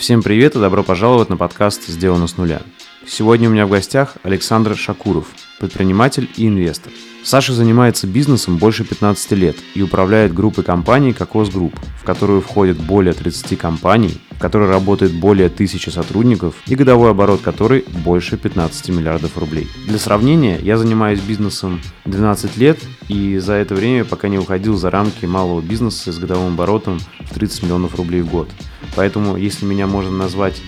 Всем привет и добро пожаловать на подкаст «Сделано с нуля». Сегодня у меня в гостях Александр Шокуров, предприниматель и инвестор. Саша занимается бизнесом больше 15 лет и управляет группой компаний Kokoc Group, в которую входит более 30 компаний, в которой работает более 1000 сотрудников и годовой оборот которой больше 15 миллиардов рублей. Для сравнения, я занимаюсь бизнесом 12 лет и за это время пока не уходил за рамки малого бизнеса с годовым оборотом в 30 миллионов рублей в год. Поэтому, если меня можно назвать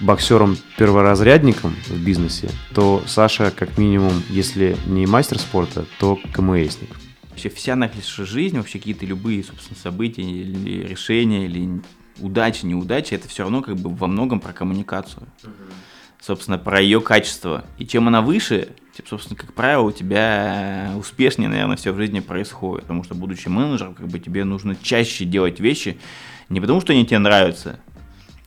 боксером-перворазрядником в бизнесе, то Саша, как минимум, если не мастер спорта, то КМСник. Вообще вся наша жизнь, вообще какие-то любые, собственно, события или решения, или удачи, неудачи, это все равно как бы во многом про коммуникацию. Собственно, про ее качество. И чем она выше, тем, собственно, как правило, у тебя успешнее, наверное, все в жизни происходит. Потому что, будучи менеджером, как бы тебе нужно чаще делать вещи, не потому что они тебе нравятся,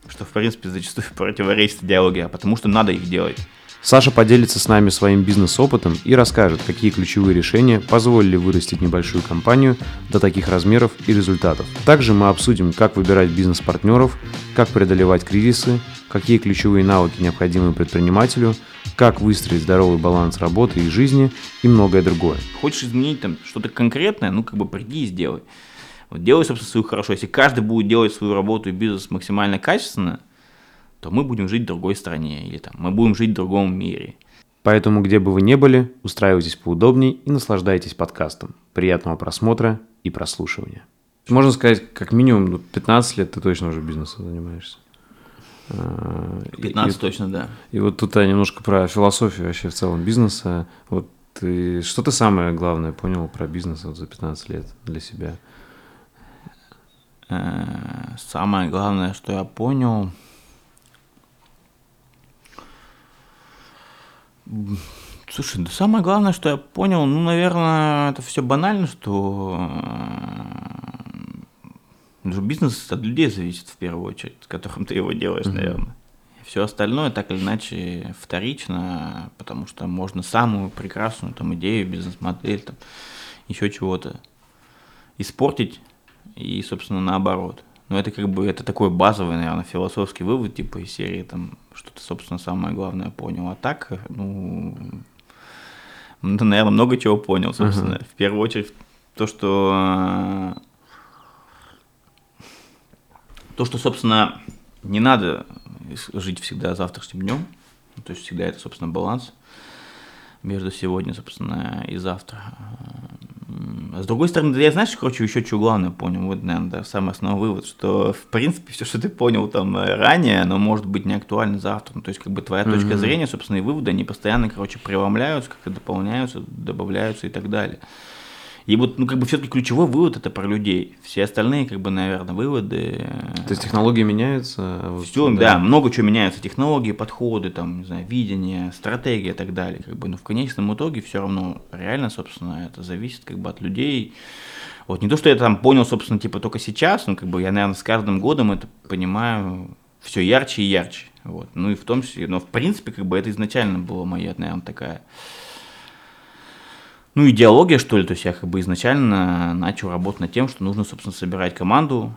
что, в принципе, зачастую противоречит идеологии, а потому что надо их делать. Саша поделится с нами своим бизнес-опытом и расскажет, какие ключевые решения позволили вырастить небольшую компанию до таких размеров и результатов. Также мы обсудим, как выбирать бизнес-партнеров, как преодолевать кризисы, какие ключевые навыки необходимы предпринимателю, как выстроить здоровый баланс работы и жизни и многое другое. Хочешь изменить там что-то конкретное, ну как бы приди и сделай. Вот делай, собственно, свою хорошо. Если каждый будет делать свою работу и бизнес максимально качественно, то мы будем жить в другой стране или там мы будем жить в другом мире. Поэтому, где бы вы ни были, устраивайтесь поудобнее и наслаждайтесь подкастом. Приятного просмотра и прослушивания. Можно сказать, как минимум 15 ну, лет ты точно уже бизнесом занимаешься. 15 а, и, точно, да. И вот тут немножко про философию вообще в целом бизнеса. Вот ты, что ты самое главное понял про бизнес вот за 15 лет для себя? Э, самое главное, что я понял, Слушай, да самое главное, что я понял, ну, наверное, это все банально, что э, бизнес от людей зависит в первую очередь, с которым ты его делаешь, mm-hmm. наверное. Все остальное так или иначе вторично, потому что можно самую прекрасную там идею, бизнес-модель, там, еще чего-то испортить и, собственно, наоборот. Но это как бы, это такой базовый, наверное, философский вывод, типа из серии, там, что ты, собственно, самое главное понял. А так, ну, ну наверное, много чего понял, собственно. Uh-huh. В первую очередь, то, что то, что, собственно, не надо жить всегда завтрашним днем, то есть всегда это, собственно, баланс между сегодня, собственно, и завтра. С другой стороны, я знаешь, короче, еще что главное понял, вот, наверное, да, самый основной вывод, что, в принципе, все, что ты понял там ранее, оно может быть не актуально завтра. Ну, то есть, как бы твоя mm-hmm. точка зрения, собственно, и выводы, они постоянно, короче, преломляются, как-то дополняются, добавляются и так далее. И вот, ну, как бы все-таки ключевой вывод это про людей. Все остальные, как бы, наверное, выводы. То есть технологии меняются? А Все, да. да, много чего меняется. Технологии, подходы, там, не знаю, видение, стратегия и так далее. Как бы, но в конечном итоге все равно реально, собственно, это зависит как бы от людей. Вот не то, что я там понял, собственно, типа только сейчас, но как бы я, наверное, с каждым годом это понимаю все ярче и ярче. Вот. Ну и в том числе, но в принципе, как бы это изначально была моя, наверное, такая ну, идеология, что ли, то есть я как бы изначально начал работать над тем, что нужно, собственно, собирать команду,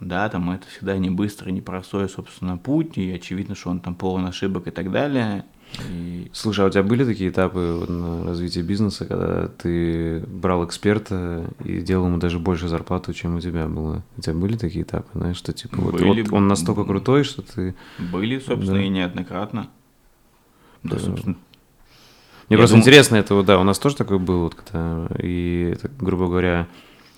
да, там это всегда не быстро, не простой, собственно, путь, и очевидно, что он там полон ошибок и так далее. И... Слушай, а у тебя были такие этапы на развитие бизнеса, когда ты брал эксперта и делал ему даже больше зарплату, чем у тебя было? У тебя были такие этапы, знаешь, что типа были, вот, вот он настолько крутой, что ты... Были, собственно, да. и неоднократно. Да, да собственно, мне Я просто думаю... интересно, это да, у нас тоже такое было, вот, когда, и, это, грубо говоря,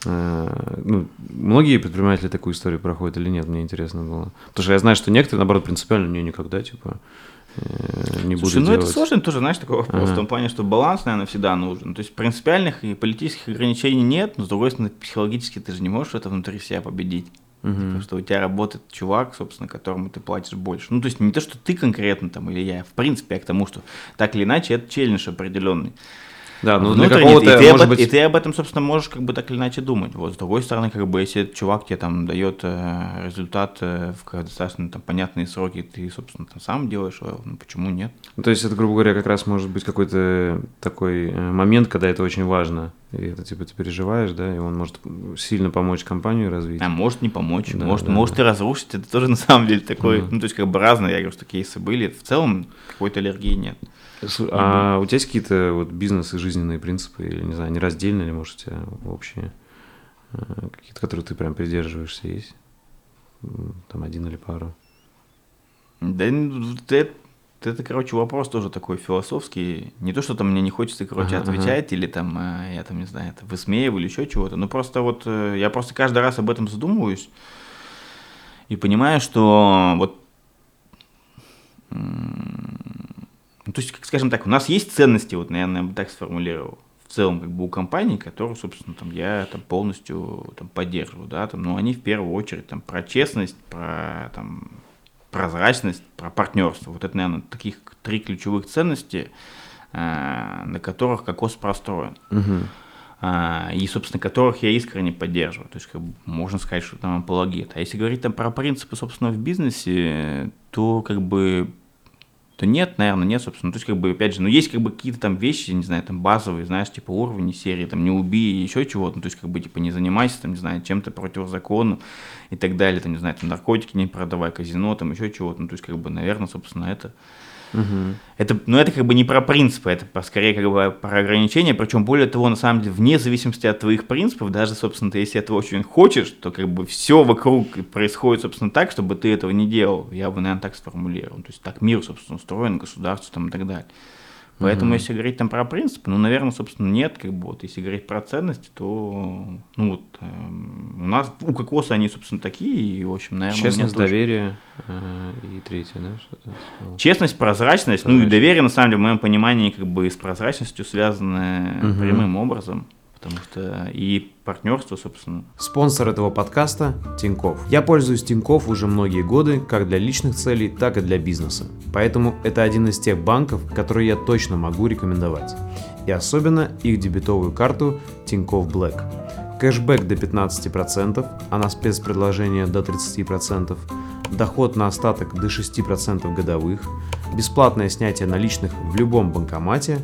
э, ну, многие предприниматели такую историю проходят или нет, мне интересно было. Потому что я знаю, что некоторые, наоборот, принципиально не никогда, типа, э, не буду Слушай, ну делать. это сложно тоже, знаешь, такой вопрос, ага. в том плане, что баланс, наверное, всегда нужен. То есть принципиальных и политических ограничений нет, но с другой стороны, психологически ты же не можешь это внутри себя победить. Угу. Потому что у тебя работает чувак, собственно, которому ты платишь больше. Ну, то есть не то, что ты конкретно там или я, в принципе, а к тому, что так или иначе это челлендж определенный. Да, ну для какого-то, и ты, может об, быть... и ты об этом, собственно, можешь как бы так или иначе думать. Вот, с другой стороны, как бы, если этот чувак тебе там дает э, результат э, в достаточно там, понятные сроки, ты, собственно, там сам делаешь, его, ну почему нет? Ну, то есть это, грубо говоря, как раз может быть какой-то такой э, момент, когда это очень важно. И это типа ты переживаешь, да, и он может сильно помочь компанию развить. А может не помочь, да, может, да, может да. и разрушить. Это тоже на самом деле такой, mm ну то есть как бы разные, я говорю, что кейсы были. В целом какой-то аллергии нет. А у тебя есть какие-то вот бизнес и жизненные принципы, или не знаю, нераздельные, или может у тебя общие, э, какие-то, которые ты прям придерживаешься, есть? Там один или пару? Да, это это, короче, вопрос тоже такой философский. Не то, что там мне не хочется, короче, ага, отвечать, ага. или там, э, я там, не знаю, это высмеиваю или еще чего-то. Ну, просто вот э, я просто каждый раз об этом задумываюсь и понимаю, что вот ну, то есть, скажем так, у нас есть ценности, вот, наверное, я бы так сформулировал, в целом, как бы у компаний, которые, собственно, там, я там полностью там, поддерживаю, да, там, но они в первую очередь там, про честность, про там, прозрачность, про партнерство. Вот это, наверное, таких три ключевых ценности, э, на которых кокос простроен. Угу. И, собственно, которых я искренне поддерживаю. То есть, как бы, можно сказать, что там апологет. А если говорить там про принципы, собственно, в бизнесе, то как бы то нет, наверное, нет, собственно. То есть, как бы, опять же, ну, есть как бы какие-то там вещи, не знаю, там базовые, знаешь, типа уровни серии, там, не убей, еще чего-то, ну, то есть, как бы, типа, не занимайся, там, не знаю, чем-то противозаконным и так далее, там, не знаю, там, наркотики не продавай, казино, там, еще чего-то, ну, то есть, как бы, наверное, собственно, это Угу. Это, ну, это как бы не про принципы, это скорее как бы про ограничения, причем более того, на самом деле, вне зависимости от твоих принципов, даже, собственно, ты если этого очень хочешь, то как бы все вокруг происходит, собственно, так, чтобы ты этого не делал. Я бы, наверное, так сформулировал. То есть так мир, собственно, устроен, государство там и так далее. Поэтому, mm-hmm. если говорить там про принципы, ну, наверное, собственно, нет, как бы вот, если говорить про ценности, то, ну, вот, э, у нас, у кокоса они, собственно, такие, и, в общем, наверное, Честность, доверие э, и третье, да? Что-то? Честность, прозрачность, прозрачность, ну, и доверие, на самом деле, в моем понимании, как бы с прозрачностью связаны mm-hmm. прямым образом потому что и партнерство, собственно. Спонсор этого подкаста – Тиньков. Я пользуюсь Тиньков уже многие годы, как для личных целей, так и для бизнеса. Поэтому это один из тех банков, которые я точно могу рекомендовать. И особенно их дебетовую карту Тиньков Black. Кэшбэк до 15%, а на спецпредложение до 30%, доход на остаток до 6% годовых, бесплатное снятие наличных в любом банкомате,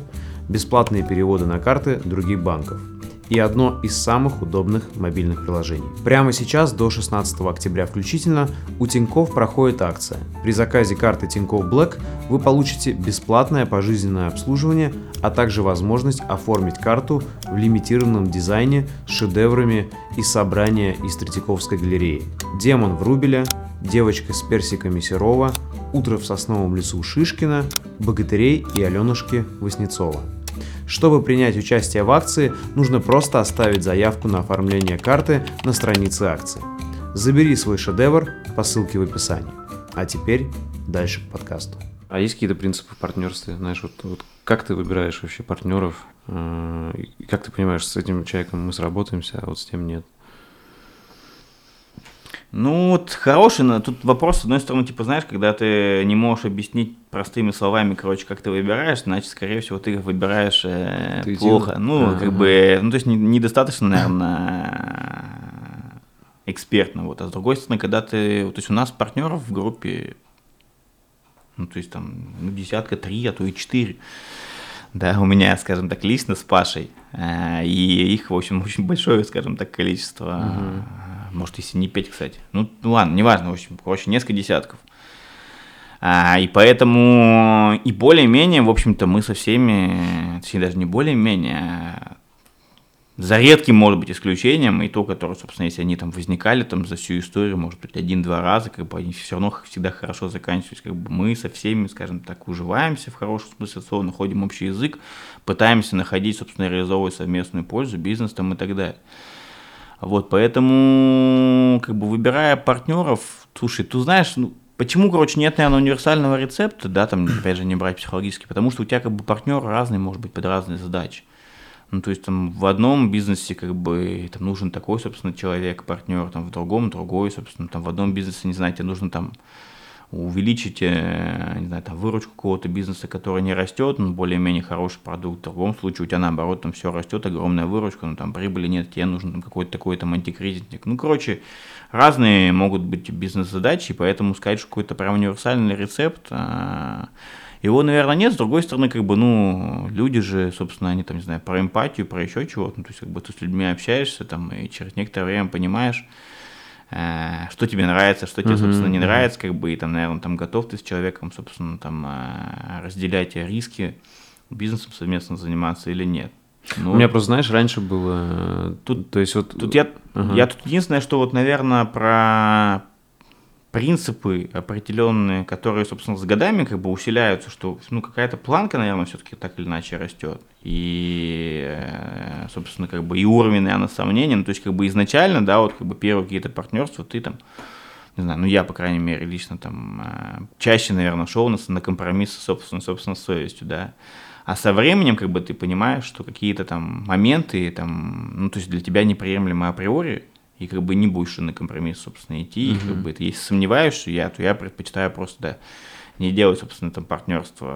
бесплатные переводы на карты других банков – и одно из самых удобных мобильных приложений. Прямо сейчас, до 16 октября включительно, у Тиньков проходит акция. При заказе карты Тиньков Black вы получите бесплатное пожизненное обслуживание, а также возможность оформить карту в лимитированном дизайне с шедеврами из собрания из Третьяковской галереи. «Демон в Рубеле», «Девочка с персиками Серова», «Утро в сосновом лесу Шишкина», «Богатырей» и Аленушки Васнецова. Чтобы принять участие в акции, нужно просто оставить заявку на оформление карты на странице акции. Забери свой шедевр по ссылке в описании. А теперь дальше к подкасту. А есть какие-то принципы в партнерстве? Знаешь, вот, вот как ты выбираешь вообще партнеров? Э, как ты понимаешь, с этим человеком мы сработаемся, а вот с тем нет? Ну, вот хороший, но тут вопрос, с одной стороны, типа, знаешь, когда ты не можешь объяснить простыми словами, короче, как ты выбираешь, значит, скорее всего, ты выбираешь э, ты плохо. Идиот. Ну, А-а-а. как бы, ну, то есть не, недостаточно, наверное, экспертно. Вот. А с другой стороны, когда ты, то есть у нас партнеров в группе, ну, то есть там, ну, десятка, три, а то и четыре. Да, у меня, скажем так, лично с Пашей. Э, и их, в общем, очень большое, скажем так, количество. Угу может, если не пять, кстати. Ну, ладно, неважно, в общем, короче, несколько десятков. А, и поэтому, и более-менее, в общем-то, мы со всеми, точнее, даже не более-менее, а за редким, может быть, исключением, и то, которое, собственно, если они там возникали там за всю историю, может быть, один-два раза, как бы они все равно всегда хорошо заканчиваются, как бы мы со всеми, скажем так, уживаемся в хорошем смысле слова, находим общий язык, пытаемся находить, собственно, реализовывать совместную пользу, бизнес там и так далее. Вот, поэтому, как бы, выбирая партнеров, слушай, ты знаешь, ну, почему, короче, нет, наверное, универсального рецепта, да, там, опять же, не брать психологически, потому что у тебя, как бы, партнер разный, может быть, под разные задачи. Ну, то есть, там, в одном бизнесе, как бы, там, нужен такой, собственно, человек, партнер, там, в другом другой, собственно, там, в одном бизнесе, не знаю, тебе нужно, там, увеличить, э, не знаю, там, выручку какого-то бизнеса, который не растет, но более-менее хороший продукт. В другом случае у тебя наоборот там все растет, огромная выручка, но там прибыли нет, тебе нужен там, какой-то такой там антикризисник. Ну, короче, разные могут быть бизнес-задачи, поэтому сказать, что какой-то прям универсальный рецепт, а, Его, наверное, нет. С другой стороны, как бы, ну, люди же, собственно, они там, не знаю, про эмпатию, про еще чего-то. Ну, то есть, как бы ты с людьми общаешься, там, и через некоторое время понимаешь, э, что тебе нравится, что тебе, собственно, не нравится, как бы, и там, наверное, там готов ты с человеком, собственно, там, э, разделять риски, бизнесом совместно заниматься или нет. Ну, У меня просто, знаешь, раньше было... Тут, то есть вот... Тут я, ага. я тут единственное, что вот, наверное, про принципы определенные, которые, собственно, с годами как бы усиляются, что ну, какая-то планка, наверное, все-таки так или иначе растет. И, э, собственно, как бы и уровень, наверное, сомнений. Ну, то есть, как бы изначально, да, вот как бы первые какие-то партнерства, ты там, не знаю, ну я, по крайней мере, лично там э, чаще, наверное, шел на, на компромиссы, собственно, собственно, с совестью, да. А со временем, как бы, ты понимаешь, что какие-то там моменты, там, ну, то есть для тебя неприемлемы априори, и как бы не будешь на компромисс, собственно, идти. Mm-hmm. И как бы ты, если сомневаешься, я, то я предпочитаю просто, да, не делать, собственно, там партнерство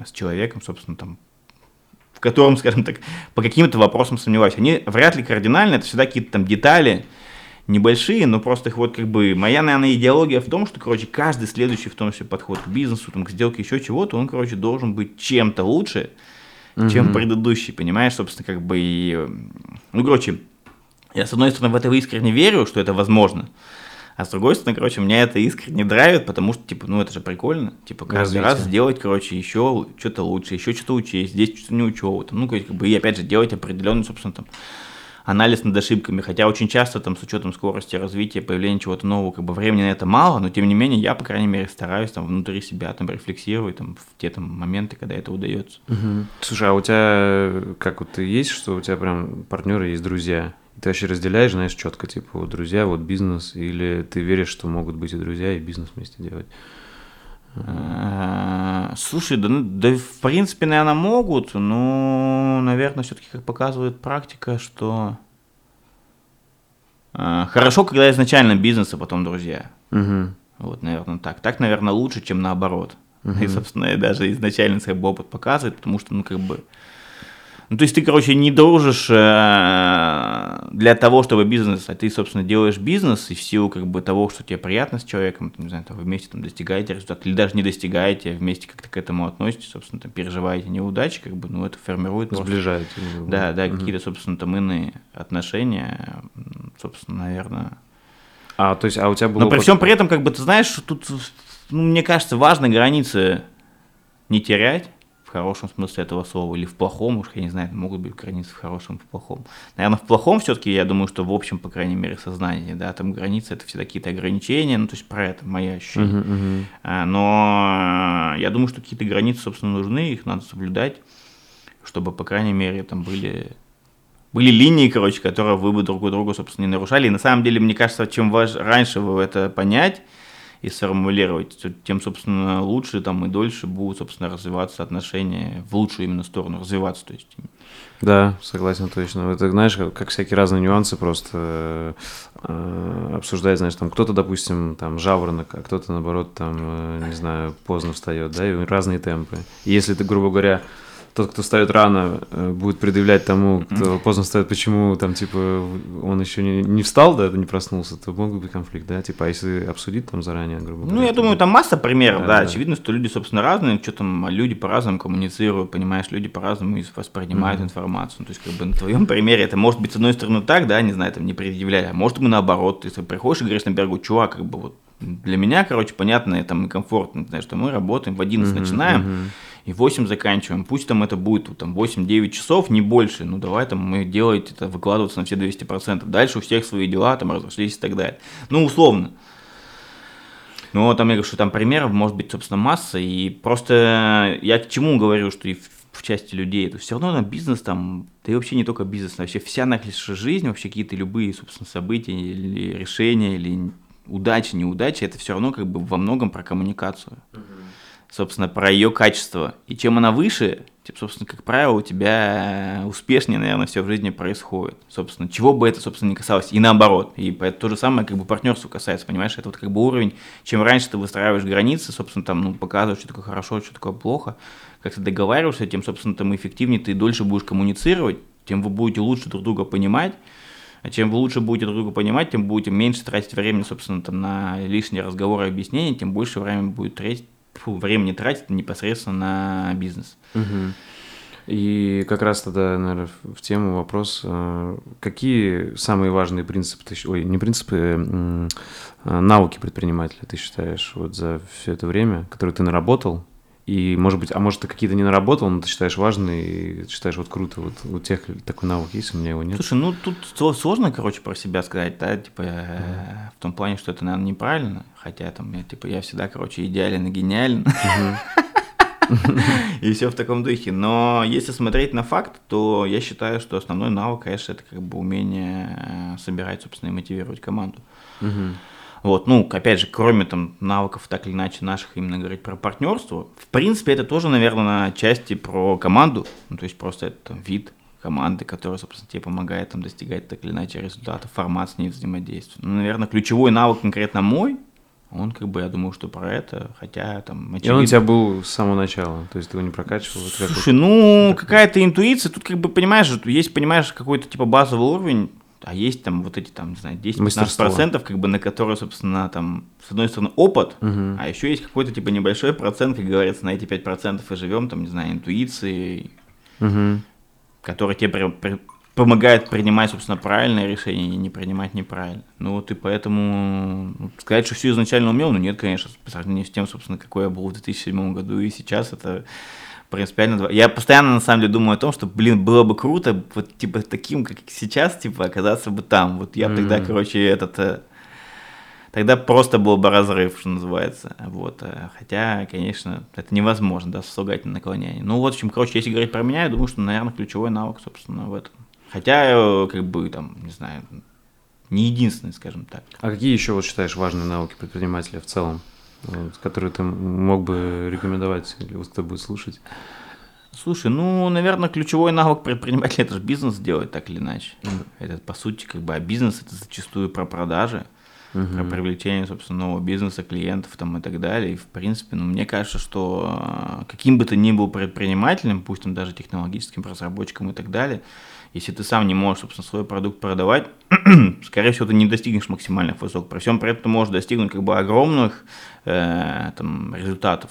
э, с человеком, собственно, там, в котором, скажем так, по каким-то вопросам сомневаюсь. Они вряд ли кардинально, это всегда какие-то там детали, небольшие, но просто их вот как бы... Моя, наверное, идеология в том, что, короче, каждый следующий в том числе подход к бизнесу, там, к сделке, еще чего-то, он, короче, должен быть чем-то лучше, угу. чем предыдущий, понимаешь, собственно, как бы и... Ну, короче, я, с одной стороны, в это искренне верю, что это возможно, а с другой стороны, короче, меня это искренне драйвит, потому что, типа, ну это же прикольно. Типа, каждый Развитие. раз сделать, короче, еще что-то лучше, еще что-то учесть, здесь что-то не учел. Там, ну, как бы, и опять же, делать определенный, собственно, там, анализ над ошибками, хотя очень часто там с учетом скорости развития, появления чего-то нового, как бы времени на это мало, но тем не менее я, по крайней мере, стараюсь там внутри себя там рефлексировать там в те там моменты, когда это удается. Угу. Слушай, а у тебя как вот есть, что у тебя прям партнеры есть друзья? Ты вообще разделяешь, знаешь, четко, типа, вот друзья, вот бизнес, или ты веришь, что могут быть и друзья, и бизнес вместе делать? А, слушай, да, ну, да в принципе, наверное, могут, но, наверное, все-таки, как показывает практика, что э, хорошо, когда изначально бизнес, а потом друзья. Угу. Вот, наверное, так. Так, наверное, лучше, чем наоборот. Угу. И, собственно, даже изначально как бы опыт показывает, потому что, ну, как бы, ну, то есть ты, короче, не дружишь э, для того, чтобы бизнес, а ты, собственно, делаешь бизнес, и в силу как бы того, что тебе приятно с человеком, не знаю, там, вы вместе там достигаете результат, или даже не достигаете, а вместе как-то к этому относитесь, собственно, там, переживаете неудачи, как бы, ну, это формирует... Сближает. Да, да, угу. какие-то, собственно, там иные отношения, собственно, наверное... А, то есть, а у тебя было... Но при всем при этом, как бы, ты знаешь, тут, ну, мне кажется, важно границы не терять, хорошем смысле этого слова или в плохом, уж я не знаю, могут быть границы в хорошем и в плохом. Наверное, в плохом все-таки, я думаю, что в общем, по крайней мере, сознании, да, там границы это всегда какие-то ограничения, ну, то есть про это мои ощущения. Uh-huh, uh-huh. Но я думаю, что какие-то границы, собственно, нужны, их надо соблюдать, чтобы, по крайней мере, там были были линии, короче, которые вы бы друг у друга, собственно, не нарушали. И на самом деле, мне кажется, чем важ... раньше вы это понять, и сформулировать, тем, собственно, лучше там и дольше будут, собственно, развиваться отношения в лучшую именно сторону, развиваться, то есть. Да, согласен точно. Это, знаешь, как, как всякие разные нюансы просто э, обсуждать, знаешь, там кто-то, допустим, там жаворонок, а кто-то, наоборот, там, э, не знаю, поздно встает, да, и разные темпы. И если ты, грубо говоря, тот, кто встает рано, э, будет предъявлять тому, кто поздно встает, почему там, типа, он еще не, не встал, да, не проснулся, то мог быть конфликт, да, типа, а если обсудить там заранее, грубо говоря. Ну, я думаю, там масса примеров, да, да, да, очевидно, что люди, собственно, разные, что там, люди по-разному коммуницируют, понимаешь, люди по-разному воспринимают mm-hmm. информацию, то есть, как бы, на твоем примере это может быть, с одной стороны, так, да, не знаю, там, не предъявляя, а может, мы наоборот, ты приходишь и говоришь на берегу, чувак, как бы, вот, для меня, короче, понятно, там, и комфортно, знаешь, что мы работаем, в 11 mm-hmm, начинаем, mm-hmm и 8 заканчиваем. Пусть там это будет там 8-9 часов, не больше, ну давай там мы делать это, выкладываться на все 200%. Дальше у всех свои дела, там разошлись и так далее. Ну, условно. Но там я говорю, что там примеров может быть, собственно, масса. И просто я к чему говорю, что и в, в части людей, это все равно на бизнес там, да и вообще не только бизнес, вообще вся наша жизнь, вообще какие-то любые, собственно, события или решения, или удачи, неудачи, это все равно как бы во многом про коммуникацию. Uh-huh собственно, про ее качество. И чем она выше, тем, собственно, как правило, у тебя успешнее, наверное, все в жизни происходит. Собственно, чего бы это, собственно, не касалось. И наоборот. И то же самое, как бы партнерство касается, понимаешь? Это вот как бы уровень, чем раньше ты выстраиваешь границы, собственно, там, ну, показываешь, что такое хорошо, что такое плохо, как ты договариваешься, тем, собственно, там эффективнее ты дольше будешь коммуницировать, тем вы будете лучше друг друга понимать, а чем вы лучше будете друг друга понимать, тем будете меньше тратить времени, собственно, там, на лишние разговоры и объяснения, тем больше времени будет тратить времени тратить непосредственно на бизнес. Угу. И как раз тогда, наверное, в тему вопрос, э, какие самые важные принципы, ой, не принципы, а навыки предпринимателя ты считаешь вот за все это время, которые ты наработал, и, может быть, а может, ты какие-то не наработал, но ты считаешь важные, и считаешь вот круто, вот у тех такой навык есть, у меня его нет. Слушай, ну тут сложно, короче, про себя сказать, да, типа, mm-hmm. в том плане, что это, наверное, неправильно, хотя там, я, типа, я всегда, короче, идеален и гениален. И все в таком духе. Но если смотреть на факт, то я считаю, что основной навык, конечно, это как бы умение э, собирать, собственно, и мотивировать команду. Вот, ну, опять же, кроме там навыков так или иначе наших, именно говорить про партнерство, в принципе, это тоже, наверное, на части про команду, ну, то есть просто это там, вид команды, которая, собственно, тебе помогает там достигать так или иначе результатов, формат с ней взаимодействия. Ну, наверное, ключевой навык конкретно мой, он как бы, я думаю, что про это, хотя там... Очевидно... И он у тебя был с самого начала, то есть ты его не прокачивал? Слушай, ну, какая-то интуиция, тут как бы, понимаешь, есть, понимаешь, какой-то типа базовый уровень, а есть там вот эти там, не знаю, 10-15%, как бы на которые, собственно, там, с одной стороны, опыт, угу. а еще есть какой-то типа небольшой процент, как говорится, на эти 5% и живем, там, не знаю, интуицией, угу. который тебе при, при, помогает принимать, собственно, правильное решение и не принимать неправильно. Ну вот и поэтому ну, сказать, что все изначально умел, ну нет, конечно, по сравнению с тем, собственно, какой я был в 2007 году и сейчас, это принципиально. Я постоянно, на самом деле, думаю о том, что, блин, было бы круто, вот, типа, таким, как сейчас, типа, оказаться бы там. Вот я mm-hmm. тогда, короче, этот... Э, тогда просто был бы разрыв, что называется. Вот. Э, хотя, конечно, это невозможно, да, сослагательное наклонение. Ну, вот, в общем, короче, если говорить про меня, я думаю, что, наверное, ключевой навык, собственно, в этом. Хотя, э, как бы, там, не знаю, не единственный, скажем так. А какие еще, вот, считаешь, важные навыки предпринимателя в целом? Который ты мог бы рекомендовать, или кто будет слушать? Слушай, ну, наверное, ключевой навык предпринимателя – это же бизнес делать так или иначе. Mm. Это, по сути, как бы, а бизнес – это зачастую про продажи, mm-hmm. про привлечение, собственно, нового бизнеса, клиентов там и так далее. И, в принципе, ну, мне кажется, что а, каким бы ты ни был предпринимателем, пусть там даже технологическим разработчиком и так далее – если ты сам не можешь, собственно, свой продукт продавать, скорее всего, ты не достигнешь максимальных высот. При всем при этом ты можешь достигнуть как бы огромных э, там, результатов.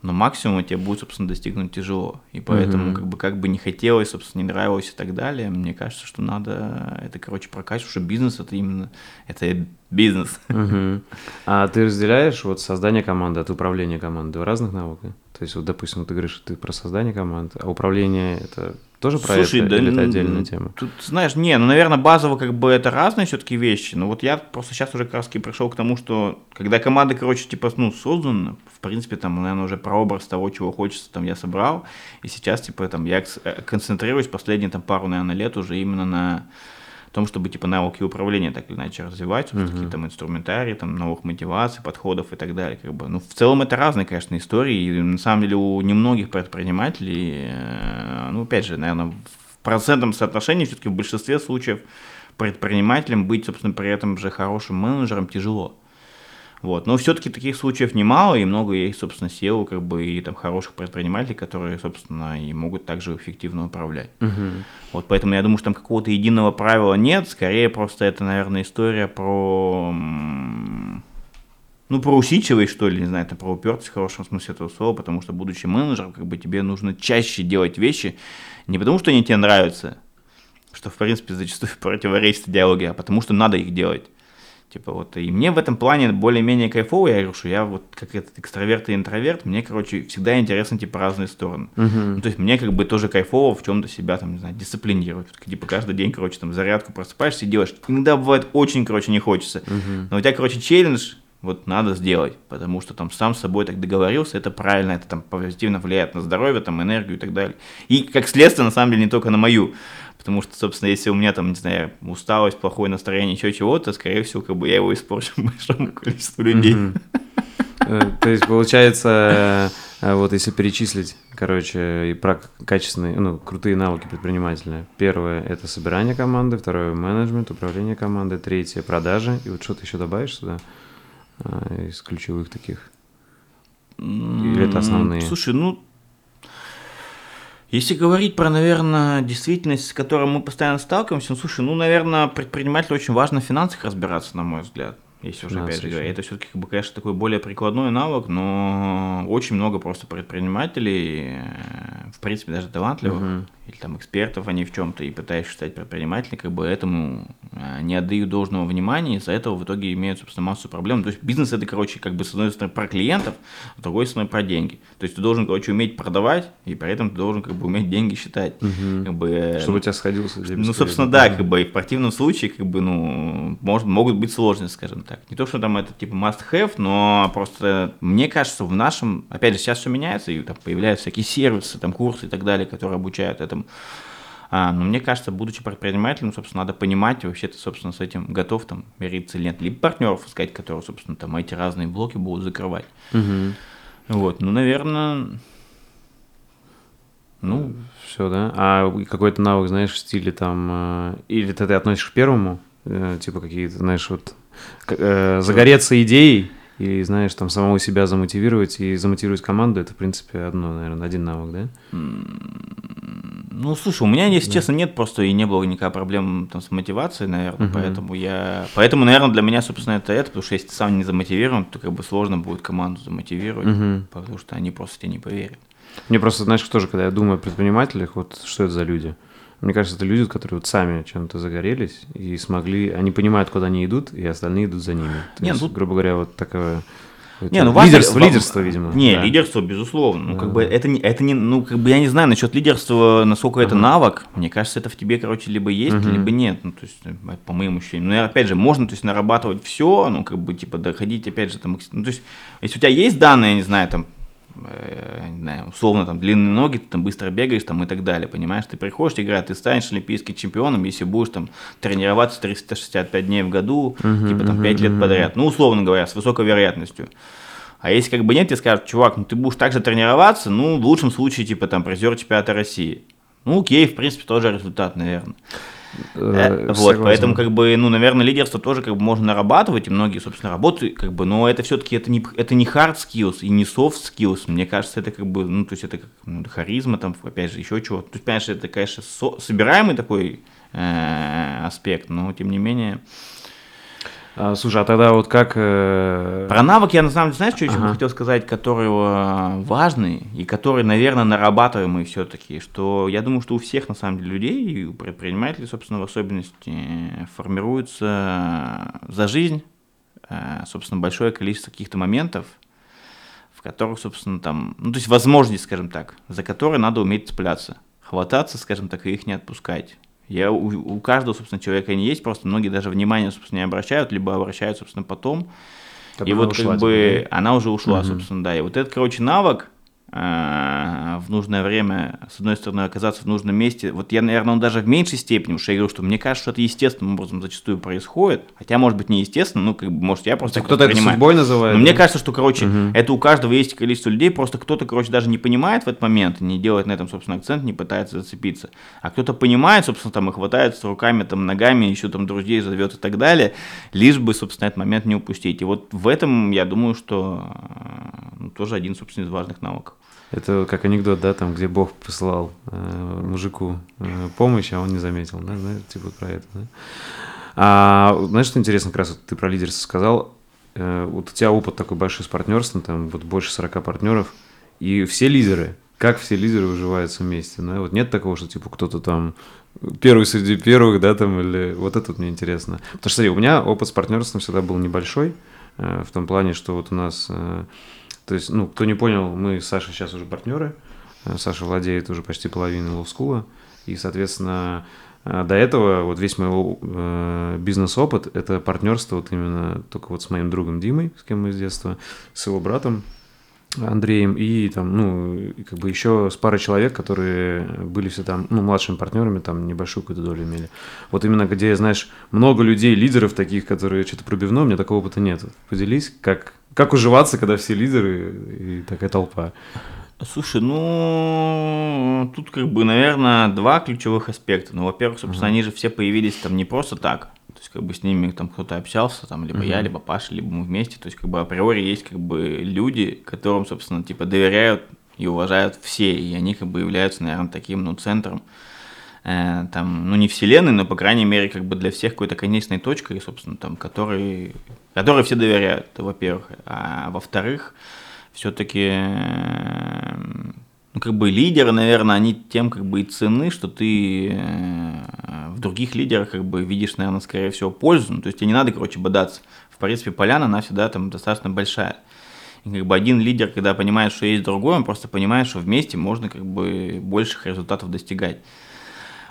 Но максимум тебе будет, собственно, достигнуть тяжело. И поэтому, mm-hmm. как бы, как бы не хотелось, собственно, не нравилось и так далее, мне кажется, что надо это, короче, прокачивать, что бизнес это именно, это бизнес. Mm-hmm. А ты разделяешь вот создание команды от управления командой? Два разных навыка? То есть, вот, допустим, ты говоришь, ты про создание команд, а управление это тоже про Слушай, это, да, или это отдельная тема? Тут, знаешь, не, ну, наверное, базово как бы это разные все-таки вещи. Но вот я просто сейчас уже как раз пришел к тому, что когда команда, короче, типа, ну, создана, в принципе, там, наверное, уже прообраз того, чего хочется, там, я собрал. И сейчас, типа, там, я э, концентрируюсь последние, там, пару, наверное, лет уже именно на том, чтобы типа навыки управления так или иначе развивать, uh-huh. какие-то там инструментарии, там новых мотиваций, подходов и так далее. Как бы. Ну, в целом это разные, конечно, истории. И на самом деле у немногих предпринимателей, э, ну, опять же, наверное, в процентном соотношении все-таки в большинстве случаев предпринимателем быть, собственно, при этом же хорошим менеджером тяжело. Вот. Но все-таки таких случаев немало, и много есть, собственно, SEO, как бы, и там хороших предпринимателей, которые, собственно, и могут также эффективно управлять. Угу. Вот поэтому я думаю, что там какого-то единого правила нет, скорее просто это, наверное, история про ну, про усидчивость, что ли, не знаю, это про упертость в хорошем смысле этого слова, потому что, будучи менеджером, как бы тебе нужно чаще делать вещи, не потому что они тебе нравятся, что, в принципе, зачастую противоречит диалоге, а потому что надо их делать. Типа вот, и мне в этом плане более-менее кайфово, я говорю, что я вот как этот экстраверт и интроверт, мне, короче, всегда интересно, типа, разные стороны. Uh-huh. Ну, то есть мне как бы тоже кайфово в чем-то себя, там, не знаю, дисциплинировать. Типа каждый день, короче, там, зарядку просыпаешься и делаешь. Иногда бывает очень, короче, не хочется. Uh-huh. Но у тебя, короче, челлендж, вот надо сделать, потому что там сам с собой так договорился, это правильно, это там позитивно влияет на здоровье, там, энергию и так далее. И, как следствие, на самом деле, не только на мою. Потому что, собственно, если у меня там, не знаю, усталость, плохое настроение, еще чего-то, скорее всего, как бы я его испорчу большому количеству людей. Э, то есть, получается, э, вот если перечислить, короче, и про качественные, ну, крутые навыки предпринимателя. Первое – это собирание команды, второе – менеджмент, управление командой, третье – продажи. И вот что ты еще добавишь сюда из ключевых таких? Или это основные? Слушай, ну, если говорить про, наверное, действительность, с которой мы постоянно сталкиваемся, ну, слушай, ну, наверное, предпринимателю очень важно в финансах разбираться, на мой взгляд. если уже опять же говоря. Это все-таки, как бы, конечно, такой более прикладной навык, но очень много просто предпринимателей, в принципе, даже талантливых, uh-huh. Или там экспертов они в чем-то, и пытающихся стать предпринимателем, как бы этому э, не отдают должного внимания, из-за этого в итоге имеют, собственно, массу проблем. То есть бизнес это, короче, как бы с одной стороны про клиентов, а с другой стороны про деньги. То есть ты должен, короче, уметь продавать, и при этом ты должен, как бы, уметь деньги считать. Uh-huh. Как бы, э, Чтобы у тебя сходился Ну, собственно, да, как бы, и в противном случае, как бы, ну, может, могут быть сложности, скажем так так. Не то, что там это типа must-have, но просто мне кажется, в нашем, опять же, сейчас все меняется, и там появляются всякие сервисы, там курсы и так далее, которые обучают этому. А, но мне кажется, будучи предпринимателем, собственно, надо понимать, вообще ты, собственно, с этим готов там мириться или нет. Либо партнеров искать, которые, собственно, там эти разные блоки будут закрывать. Угу. Вот, ну, наверное, ну, все, да. А какой-то навык, знаешь, в стиле там, э, или ты, ты относишь к первому, э, типа какие-то, знаешь, вот э, загореться идеей и, знаешь, там самого себя замотивировать и замотивировать команду, это, в принципе, одно, наверное, один навык, да? Ну, слушай, у меня, если да. честно, нет просто и не было никаких проблем там, с мотивацией, наверное, угу. поэтому я... Поэтому, наверное, для меня, собственно, это это, потому что если ты сам не замотивирован, то как бы сложно будет команду замотивировать, угу. потому что они просто тебе не поверят. Мне просто, знаешь, тоже, когда я думаю о предпринимателях, вот что это за люди – мне кажется, это люди, которые вот сами чем-то загорелись и смогли, они понимают, куда они идут, и остальные идут за ними. То не, есть, тут... грубо говоря, вот такое не, ну лидерство, важно, лидерство, видимо. Не, да. лидерство, безусловно. Ну, да. как бы это не, это не, ну, как бы я не знаю насчет лидерства, насколько это навык. Мне кажется, это в тебе, короче, либо есть, uh-huh. либо нет. Ну, то есть, э, по моему ощущениям. Но опять же, можно, то есть, нарабатывать все, ну, как бы, типа, доходить, опять же, там, ну, то есть, если у тебя есть данные, я не знаю, там, э, не знаю, условно там длинные ноги, ты там быстро бегаешь там и так далее, понимаешь? Ты приходишь играть, ты станешь олимпийским чемпионом, если будешь там тренироваться 365 дней в году, uh-huh, типа там 5 uh-huh, лет подряд. Ну, условно говоря, с высокой вероятностью. А если как бы нет, тебе скажут, чувак, ну ты будешь так же тренироваться, ну, в лучшем случае, типа там призер чемпионата России. Ну, окей, в принципе, тоже результат, наверное. Э, э, вот, поэтому, как бы, ну, наверное, лидерство тоже как бы можно нарабатывать, и многие, собственно, работают, как бы, но это все-таки это не, это не hard skills и не soft skills, мне кажется, это как бы, ну, то есть это как ну, харизма, там, опять же, еще чего-то. То есть, понимаешь, это, конечно, со, собираемый такой э, аспект, но, тем не менее, а, слушай, а тогда вот как... Э... Про навык я на самом деле, знаешь, что ага. еще хотел сказать, который э, важный и который, наверное, нарабатываемый все-таки, что я думаю, что у всех, на самом деле, людей, и у предпринимателей, собственно, в особенности, формируется за жизнь, э, собственно, большое количество каких-то моментов, в которых, собственно, там, ну, то есть возможность, скажем так, за которые надо уметь цепляться, хвататься, скажем так, и их не отпускать. Я, у, у каждого, собственно, человека они есть, просто многие даже внимания, собственно, не обращают, либо обращают, собственно, потом. Так и вот как бы она уже ушла, угу. собственно, да. И вот этот, короче, навык, в нужное время, с одной стороны, оказаться в нужном месте. Вот я, наверное, он даже в меньшей степени, потому что я говорю, что мне кажется, что это естественным образом зачастую происходит, хотя, может быть, не естественно, ну, как бы, может, я просто Кто-то это судьбой называет. Но да? мне кажется, что, короче, угу. это у каждого есть количество людей, просто кто-то, короче, даже не понимает в этот момент, не делает на этом, собственно, акцент, не пытается зацепиться. А кто-то понимает, собственно, там, и хватается руками, там, ногами, еще там друзей зовет и так далее, лишь бы, собственно, этот момент не упустить. И вот в этом, я думаю, что ну, тоже один, собственно, из важных навыков. Это как анекдот, да, там, где Бог посылал э, мужику э, помощь, а он не заметил, да, знаешь, типа про это, да. А знаешь, что интересно, как раз вот ты про лидерство сказал, э, вот у тебя опыт такой большой с партнерством, там вот больше 40 партнеров, и все лидеры, как все лидеры уживаются вместе, да, вот нет такого, что типа кто-то там первый среди первых, да, там, или вот это вот мне интересно. Потому что, смотри, у меня опыт с партнерством всегда был небольшой, э, в том плане, что вот у нас... Э, то есть, ну, кто не понял, мы с Сашей сейчас уже партнеры. Э, Саша владеет уже почти половиной лоу-скула. И, соответственно, э, до этого вот весь мой э, бизнес-опыт – это партнерство вот именно только вот с моим другом Димой, с кем мы с детства, с его братом Андреем и там, ну, как бы еще с парой человек, которые были все там, ну, младшими партнерами, там небольшую какую-то долю имели. Вот именно где, знаешь, много людей, лидеров таких, которые что-то пробивно, у меня такого опыта нет. Поделись, как, как уживаться, когда все лидеры и такая толпа? Слушай, ну, тут как бы, наверное, два ключевых аспекта. Ну, во-первых, собственно, uh-huh. они же все появились там не просто так. То есть, как бы с ними там кто-то общался, там, либо uh-huh. я, либо Паша, либо мы вместе. То есть, как бы априори есть как бы люди, которым, собственно, типа доверяют и уважают все, и они как бы являются, наверное, таким, ну, центром э, там, ну не вселенной, но, по крайней мере, как бы для всех какой-то конечной точкой, собственно, там, которой, которой все доверяют, во-первых. А во-вторых, все-таки э, ну, как бы лидеры, наверное, они тем как бы и цены, что ты э, в других лидерах как бы видишь, наверное, скорее всего, пользу. Ну, то есть тебе не надо, короче, бодаться. В принципе, поляна, она всегда там достаточно большая. И как бы один лидер, когда понимает, что есть другой, он просто понимает, что вместе можно как бы больших результатов достигать.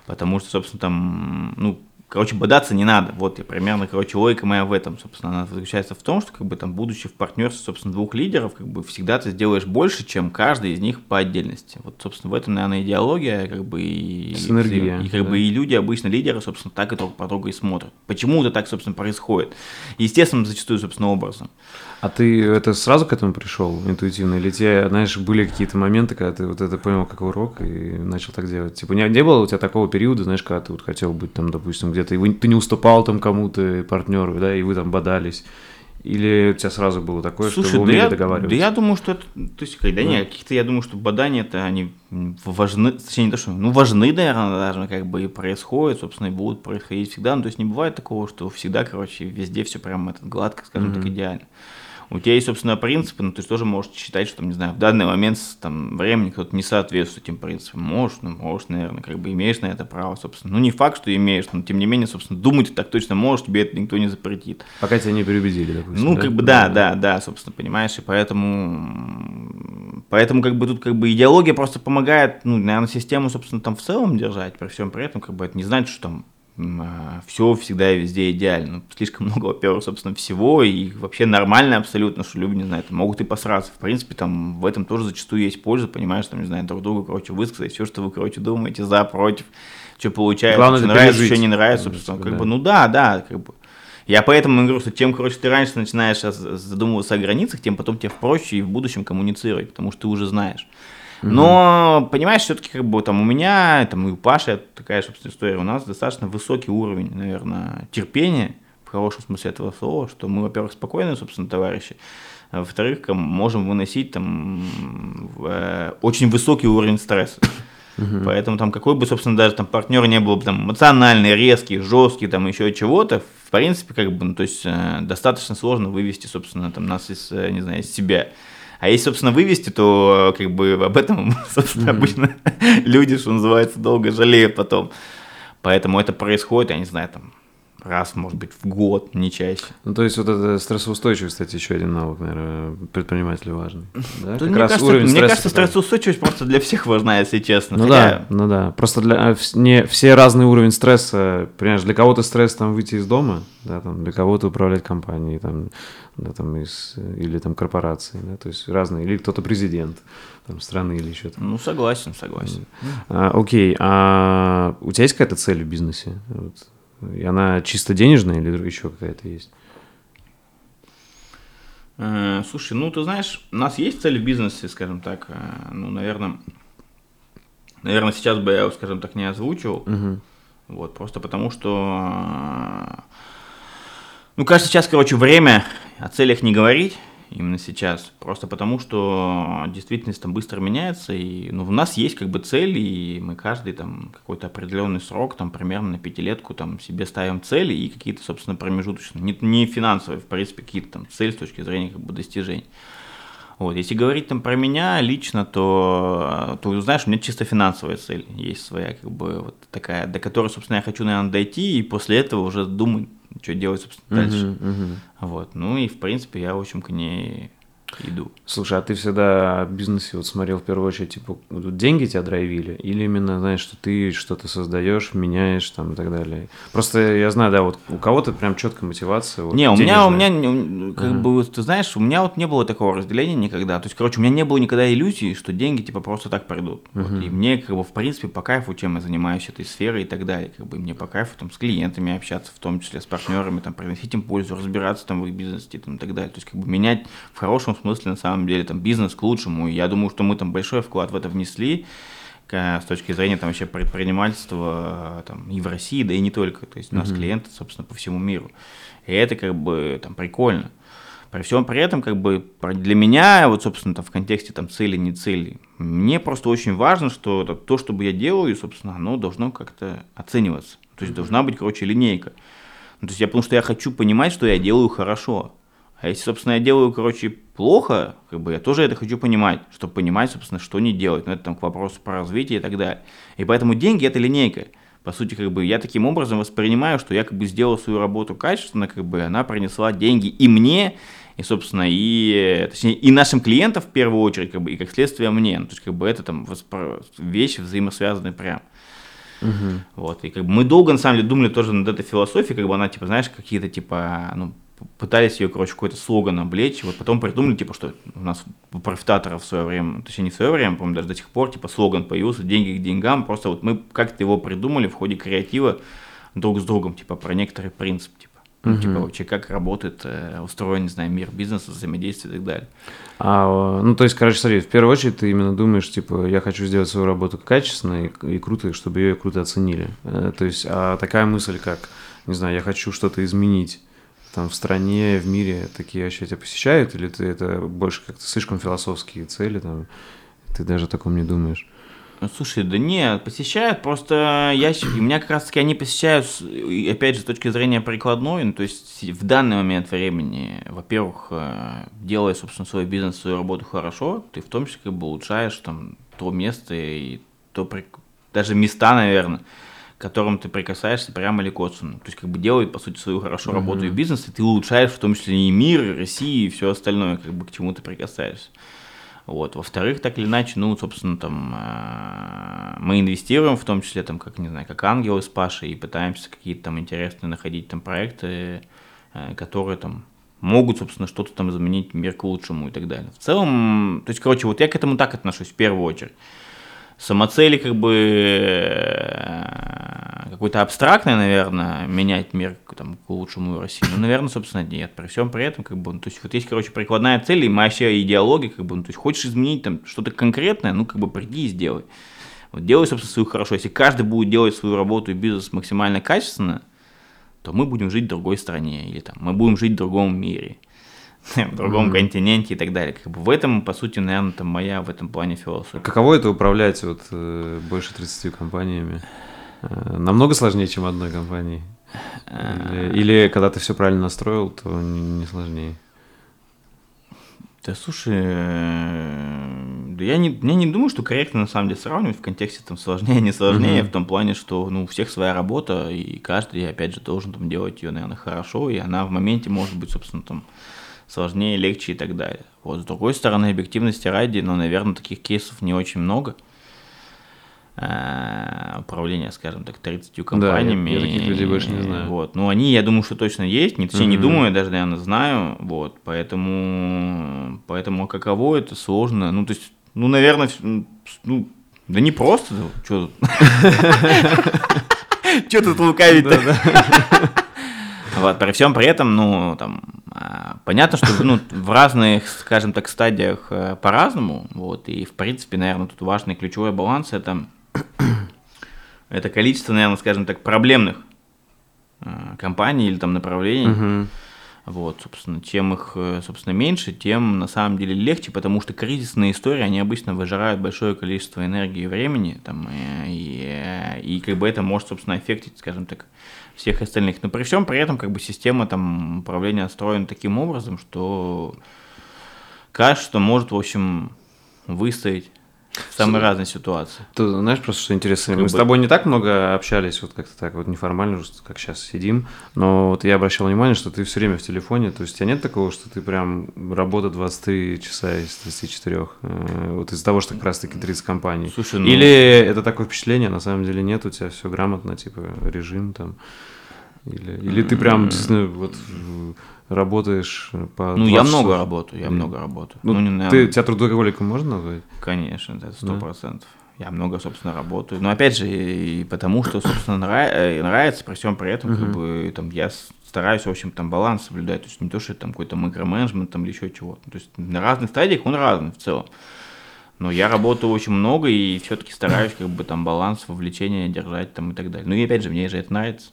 Потому что, собственно, там, ну, Короче, бодаться не надо. Вот я примерно, короче, логика моя в этом, собственно, она заключается в том, что, как бы, там, будучи в партнерстве, собственно, двух лидеров, как бы, всегда ты сделаешь больше, чем каждый из них по отдельности. Вот, собственно, в этом, наверное, идеология, как бы, и, Синергия, и, и как да. бы, и люди, обычно лидеры, собственно, так и друг по другу и смотрят. Почему это так, собственно, происходит? Естественно, зачастую, собственно, образом. А ты это сразу к этому пришел интуитивно? Или тебе, знаешь, были какие-то моменты, когда ты вот это понял как урок и начал так делать? Типа, не, не было у тебя такого периода, знаешь, когда ты вот хотел быть там, допустим, где-то, и вы- ты не уступал там кому-то, партнеру, да, и вы там бодались? Или у тебя сразу было такое, что вы да умели я, договариваться? да я думаю, что это, то есть, когда нет, каких-то, я думаю, что бадания это они важны, точнее, не то, что, ну, важны, наверное, даже как бы и происходят, собственно, и будут происходить всегда, ну, то есть не бывает такого, что всегда, короче, везде все прям это гладко, скажем так, идеально. У тебя есть, собственно, принципы, но ты же тоже можешь считать, что, там, не знаю, в данный момент там, времени кто-то не соответствует этим принципам. Можешь, ну, можешь, наверное, как бы имеешь на это право, собственно. Ну, не факт, что имеешь, но, тем не менее, собственно, думать ты так точно можешь, тебе это никто не запретит. Пока тебя не переубедили, допустим, Ну, да? как бы да, да, да, собственно, понимаешь, и поэтому, поэтому как бы тут как бы идеология просто помогает, ну, наверное, систему, собственно, там в целом держать, при всем при этом, как бы это не значит, что там все всегда и везде идеально. Ну, слишком много, во-первых, собственно, всего, и вообще нормально абсолютно, что люди, не знаю, там, могут и посраться. В принципе, там в этом тоже зачастую есть польза, понимаешь, там, не знаю, друг другу, короче, высказать все, что вы, короче, думаете, за, против, что получается, Главное, что нравится, пережить. что не нравится, собственно, как да. бы, ну да, да, как бы. Я поэтому говорю, что чем, короче, ты раньше начинаешь задумываться о границах, тем потом тебе проще и в будущем коммуницировать, потому что ты уже знаешь. Но, понимаешь, все-таки как бы там у меня, там и у Паши такая, собственно, история, у нас достаточно высокий уровень, наверное, терпения, в хорошем смысле этого слова, что мы, во-первых, спокойные, собственно, товарищи, а во-вторых, можем выносить там э, очень высокий уровень стресса. Поэтому там какой бы, собственно, даже там партнер не был бы там эмоциональный, резкий, жесткий, там еще чего-то, в принципе, как бы, ну, то есть э, достаточно сложно вывести, собственно, там нас из, э, не знаю, из себя. А если, собственно, вывести, то э, как бы об этом, собственно, обычно люди, что называется, долго жалеют потом. Поэтому это происходит, я не знаю, там, раз, может быть, в год, не чаще. Ну, то есть вот это стрессоустойчивость, кстати, еще один навык, наверное, предпринимателю важен. Да? Как мне, раз кажется, уровень мне кажется, стрессоустойчивость просто для всех важна, если честно. Ну Хотя- да, ну да. Просто для вс- не все разный уровень стресса. Понимаешь, для кого-то стресс там выйти из дома, да, там, для кого-то управлять компанией, там, да, там, из, или там корпорацией, да, то есть разные, или кто-то президент там, страны или еще там. Ну, согласен, согласен. А, окей, а у тебя есть какая-то цель в бизнесе? Вот. И она чисто денежная или еще какая-то есть? Э, Слушай, ну ты знаешь, у нас есть цель в бизнесе, скажем так, э, ну, наверное, наверное, сейчас бы я, скажем так, не озвучивал, Мгм. вот, просто потому что, ну, кажется, сейчас, короче, время о целях не говорить, именно сейчас, просто потому что действительность там быстро меняется, и, ну, у нас есть как бы цель, и мы каждый там какой-то определенный срок, там, примерно на пятилетку там себе ставим цели и какие-то, собственно, промежуточные, не, не финансовые, в принципе, какие-то там цели с точки зрения как бы достижений. Вот, если говорить там про меня лично, то, то, знаешь, у меня чисто финансовая цель есть своя, как бы, вот такая, до которой, собственно, я хочу, наверное, дойти, и после этого уже думать, что делать, собственно, дальше. Мгм, мгм. Вот, ну и, в принципе, я, в общем, к ней иду. Слушай, а ты всегда в бизнесе вот смотрел в первую очередь, типа, деньги тебя драйвили? Или именно, знаешь, что ты что-то создаешь, меняешь там и так далее? Просто я знаю, да, вот у кого-то прям четкая мотивация. вот не, у меня, у меня, как Ага. бы, ты знаешь, у меня вот не было такого разделения никогда. То есть, короче, у меня не было никогда иллюзии, что деньги, типа, просто так придут. Вот, и мне, как бы, в принципе, по кайфу, чем я занимаюсь этой сферой и так далее. Как бы, мне по кайфу, там, с клиентами общаться, в том числе с партнерами, там, приносить им пользу, разбираться там в их бизнесе, там, и так далее. То есть, как бы, менять в хорошем смысле, на самом деле, там, бизнес к лучшему. И я думаю, что мы там большой вклад в это внесли с точки зрения там вообще предпринимательства там, и в России, да и не только. То есть у нас клиенты, собственно, по всему миру. И это как бы там прикольно. При всем при этом, как бы, для меня, вот, собственно, там, в контексте там цели, не цели, мне просто очень важно, что то, что я делаю, собственно, оно должно как-то оцениваться. То есть должна быть, короче, линейка. Ну, то есть я, потому что я хочу понимать, что я делаю хорошо. А если, собственно, я делаю, короче, плохо, как бы я тоже это хочу понимать, чтобы понимать, собственно, что не делать. Но это там к вопросу про развитие и так далее. И поэтому деньги – это линейка. По сути, как бы я таким образом воспринимаю, что я как бы сделал свою работу качественно, как бы она принесла деньги и мне, и, собственно, и, точнее, и нашим клиентам в первую очередь, как бы, и как следствие мне. Ну, то есть, как бы это там воспро... вещи взаимосвязаны прям. Угу. Вот, и как бы мы долго, на самом деле, думали тоже над этой философией, как бы она, типа, знаешь, какие-то, типа, ну, пытались ее, короче, какой-то слоган облечь, вот потом придумали, типа, что у нас у профитатора в свое время, точнее, не в свое время, по-моему, даже до сих пор, типа, слоган появился, деньги к деньгам, просто вот мы как-то его придумали в ходе креатива друг с другом, типа, про некоторый принцип, типа, ну, типа, вообще, как работает, э, устроен, не знаю, мир бизнеса, взаимодействие и так далее. А, ну, то есть, короче, смотри, в первую очередь ты именно думаешь, типа, я хочу сделать свою работу качественно и, и круто, чтобы ее круто оценили. Э, то есть, а такая мысль, как, не знаю, я хочу что-то изменить, там в стране, в мире такие вообще тебя посещают, или ты это больше как-то слишком философские цели, там, ты даже о таком не думаешь? Ну, слушай, да нет, посещают, просто я, у меня как раз таки они посещают, опять же, с точки зрения прикладной, ну, то есть в данный момент времени, во-первых, э, делая, собственно, свой бизнес, свою работу хорошо, ты в том числе как бы улучшаешь там то место и то, даже места, наверное, к которым ты прикасаешься прямо или косвенно. То есть как бы делает, по сути, свою хорошо работу mm-hmm. и бизнес, и ты улучшаешь в том числе и мир, и Россию, и все остальное, как бы к чему ты прикасаешься. Вот. Во-вторых, так или иначе, ну, собственно, там э, мы инвестируем, в том числе, там, как, не знаю, как ангелы с Пашей, и пытаемся какие-то там интересные находить там проекты, э, которые там могут, собственно, что-то там изменить мир к лучшему и так далее. В целом, то есть, короче, вот я к этому так отношусь в первую очередь самоцели как бы э, какой-то абстрактный, наверное, менять мир там, к лучшему России. Ну, наверное, собственно, нет. При всем при этом, как бы, ну, то есть, вот есть, короче, прикладная цель, и вообще идеология, как бы, ну, то есть, хочешь изменить там что-то конкретное, ну, как бы, приди и сделай. Вот делай, собственно, свою хорошо. Если каждый будет делать свою работу и бизнес максимально качественно, то мы будем жить в другой стране, или там, мы будем жить в другом мире. в другом mm-hmm. континенте и так далее. Как бы в этом, по сути, наверное, там моя в этом плане философия. Каково это управлять вот э, больше 30 компаниями? Э, намного сложнее, чем одной компанией? Или, или когда ты все правильно настроил, то не, не сложнее? Да слушай, э, да я не, я не думаю, что корректно на самом деле сравнивать в контексте там сложнее, не сложнее, mm-hmm. в том плане, что ну, у всех своя работа, и каждый, опять же, должен там делать ее, наверное, хорошо, и она в моменте может быть, собственно, там сложнее, легче и так далее. Вот, с другой стороны, объективности ради, ну, наверное, таких кейсов не очень много. А, управление, скажем так, 30 компаниями. Да, я, я таких людей больше не знаю. Вот. Ну, они, я думаю, что точно есть. Не, mm-hmm. не думаю, я даже, наверное, знаю. Вот. Поэтому, поэтому каково это сложно. Ну, то есть, ну, наверное, ну, да не просто. Что тут? Что тут лукавить-то? Вот, при всем при этом, ну, там, а, понятно, что ну, в разных, скажем так, стадиях э, по-разному, вот, и, в принципе, наверное, тут важный ключевой баланс – это, это количество, наверное, скажем так, проблемных э, компаний или там направлений, uh-huh. Вот, собственно, чем их, э, собственно, меньше, тем на самом деле легче, потому что кризисные истории, они обычно выжирают большое количество энергии и времени, там, и, и, и как бы это может, собственно, эффектить, скажем так, всех остальных. Но при всем при этом как бы система там управления устроена таким образом, что кажется, что может, в общем, выстоять в самой С... разной ситуации. Ты знаешь, просто что интересно, как мы бы... с тобой не так много общались, вот как-то так вот неформально, как сейчас сидим, но вот я обращал внимание, что ты все время в телефоне, то есть у тебя нет такого, что ты прям работа 23 часа из 34, э, вот из-за того, что как раз-таки 30 компаний. Слушай, ну... Или это такое впечатление, на самом деле нет, у тебя все грамотно, типа режим там. Или, или ты прям действительно вот работаешь по Ну, я много работаю, я много работаю. Ну, ну, не, наверное... ты, тебя трудоголиком можно назвать? Конечно, это сто процентов. Да. Я много, собственно, работаю. Но опять же, и потому что, собственно, нрав... Э, нравится, при всем при этом, uh-huh. как бы, там, я стараюсь, в общем, там, баланс соблюдать. То есть не то, что это там какой-то микроменеджмент там, или еще чего-то. То есть на разных стадиях он разный в целом. Но я работаю очень много и все-таки стараюсь как бы там баланс вовлечения держать там и так далее. Ну и опять же, мне же это нравится.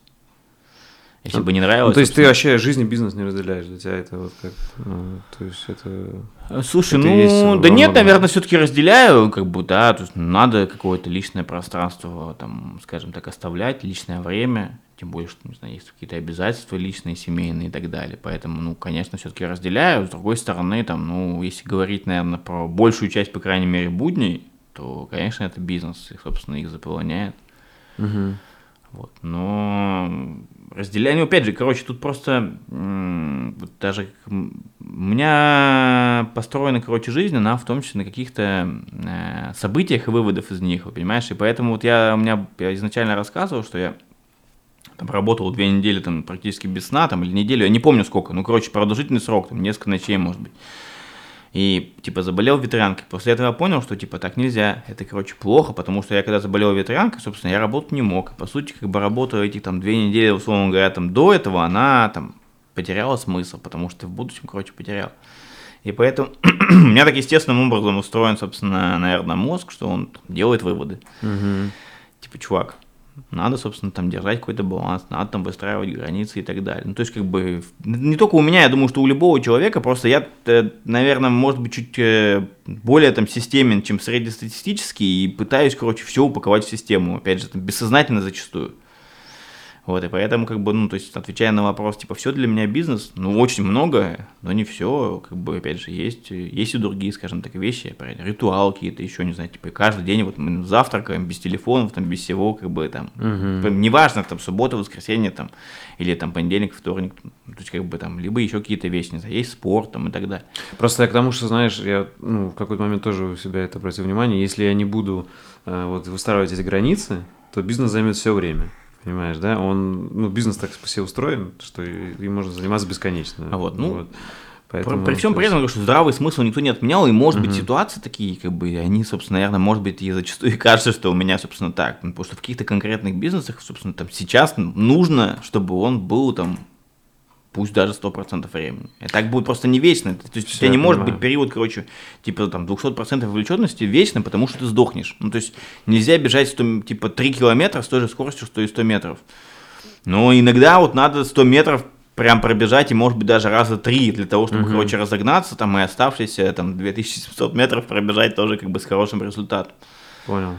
Если бы не нравилось. Ну, то есть ты вообще жизнь и бизнес не разделяешь, для тебя это вот как, ну, то есть это... Слушай, Это ну, есть да нет, наверное, все-таки разделяю, как бы, да, то есть надо какое-то личное пространство, там, скажем так, оставлять, личное время, тем более, что, не знаю, есть какие-то обязательства личные, семейные и так далее, поэтому, ну, конечно, все-таки разделяю, с другой стороны, там, ну, если говорить, наверное, про большую часть, по крайней мере, будней, то, конечно, это бизнес, и, собственно, их заполоняет. Мгм. Вот. Но разделяю, ну, опять же, короче, тут просто вот даже у меня построена, короче, жизнь, она в том числе на каких-то э, событиях и выводах из них, понимаешь, и поэтому вот я, у меня, я изначально рассказывал, что я там работал две недели там практически без сна, там, или неделю, я не помню сколько, ну, короче, продолжительный срок, там, несколько ночей, может быть. И, типа, заболел ветрянкой. После этого я понял, что, типа, так нельзя. Это, короче, плохо, потому что я, когда заболел ветрянкой, собственно, я работать не мог. По сути, как бы работа эти, там, две недели, условно говоря, там, до этого, она, там, потеряла смысл, потому что в будущем, короче, потерял. И поэтому у меня так естественным образом устроен, собственно, наверное, мозг, что он делает выводы. Мгм. Типа, чувак, надо, собственно, там держать какой-то баланс, надо там выстраивать границы и так далее. Ну, то есть, как бы, не только у меня, я думаю, что у любого человека, просто я, э, наверное, может быть, чуть э, более там системен, чем среднестатистический, и пытаюсь, короче, все упаковать в систему, опять же, там, бессознательно зачастую. Вот, и поэтому, как бы, ну, то есть, отвечая на вопрос, типа, все для меня бизнес, ну, очень много, но не все, как бы, опять же, есть, есть и другие, скажем так, вещи, ритуал какие-то еще, не знаю, типа, каждый день вот мы завтракаем без телефонов, там, без всего, как бы, там. Прям неважно, там, суббота, воскресенье, там, или там понедельник, вторник, ну, то есть, как бы, там, либо еще какие-то вещи, не знаю, есть спорт, там, и так далее. Просто я к тому, что, знаешь, я ну, в какой-то момент тоже у себя это обратил внимание, если я не буду э, вот, выстраивать эти границы, то бизнес займет все время. Понимаешь, да? Он, ну, бизнес так по себе устроен, что им можно заниматься бесконечно. А вот, ну, Поэтому, при всем при этом, что здравый смысл никто не отменял, и, может быть, ситуации такие, как бы, они, собственно, наверное, может быть, и зачастую и кажется, что у меня, собственно, так. Ну, Потому что в каких-то конкретных бизнесах, собственно, там сейчас нужно, чтобы он был там пусть даже 100% времени. И так будет просто не вечно. То есть у Всё, тебя не может понимаю. быть период, короче, типа там 200% вовлеченности вечным, потому что ты сдохнешь. Ну, то есть нельзя бежать 100, типа 3 километра с той же скоростью, что и 100 метров. Но иногда вот надо 100 метров прям пробежать, и может быть даже раза три для того, чтобы, Мгм. короче, разогнаться, там, и оставшиеся там 2700 метров пробежать тоже как бы с хорошим результатом. Понял.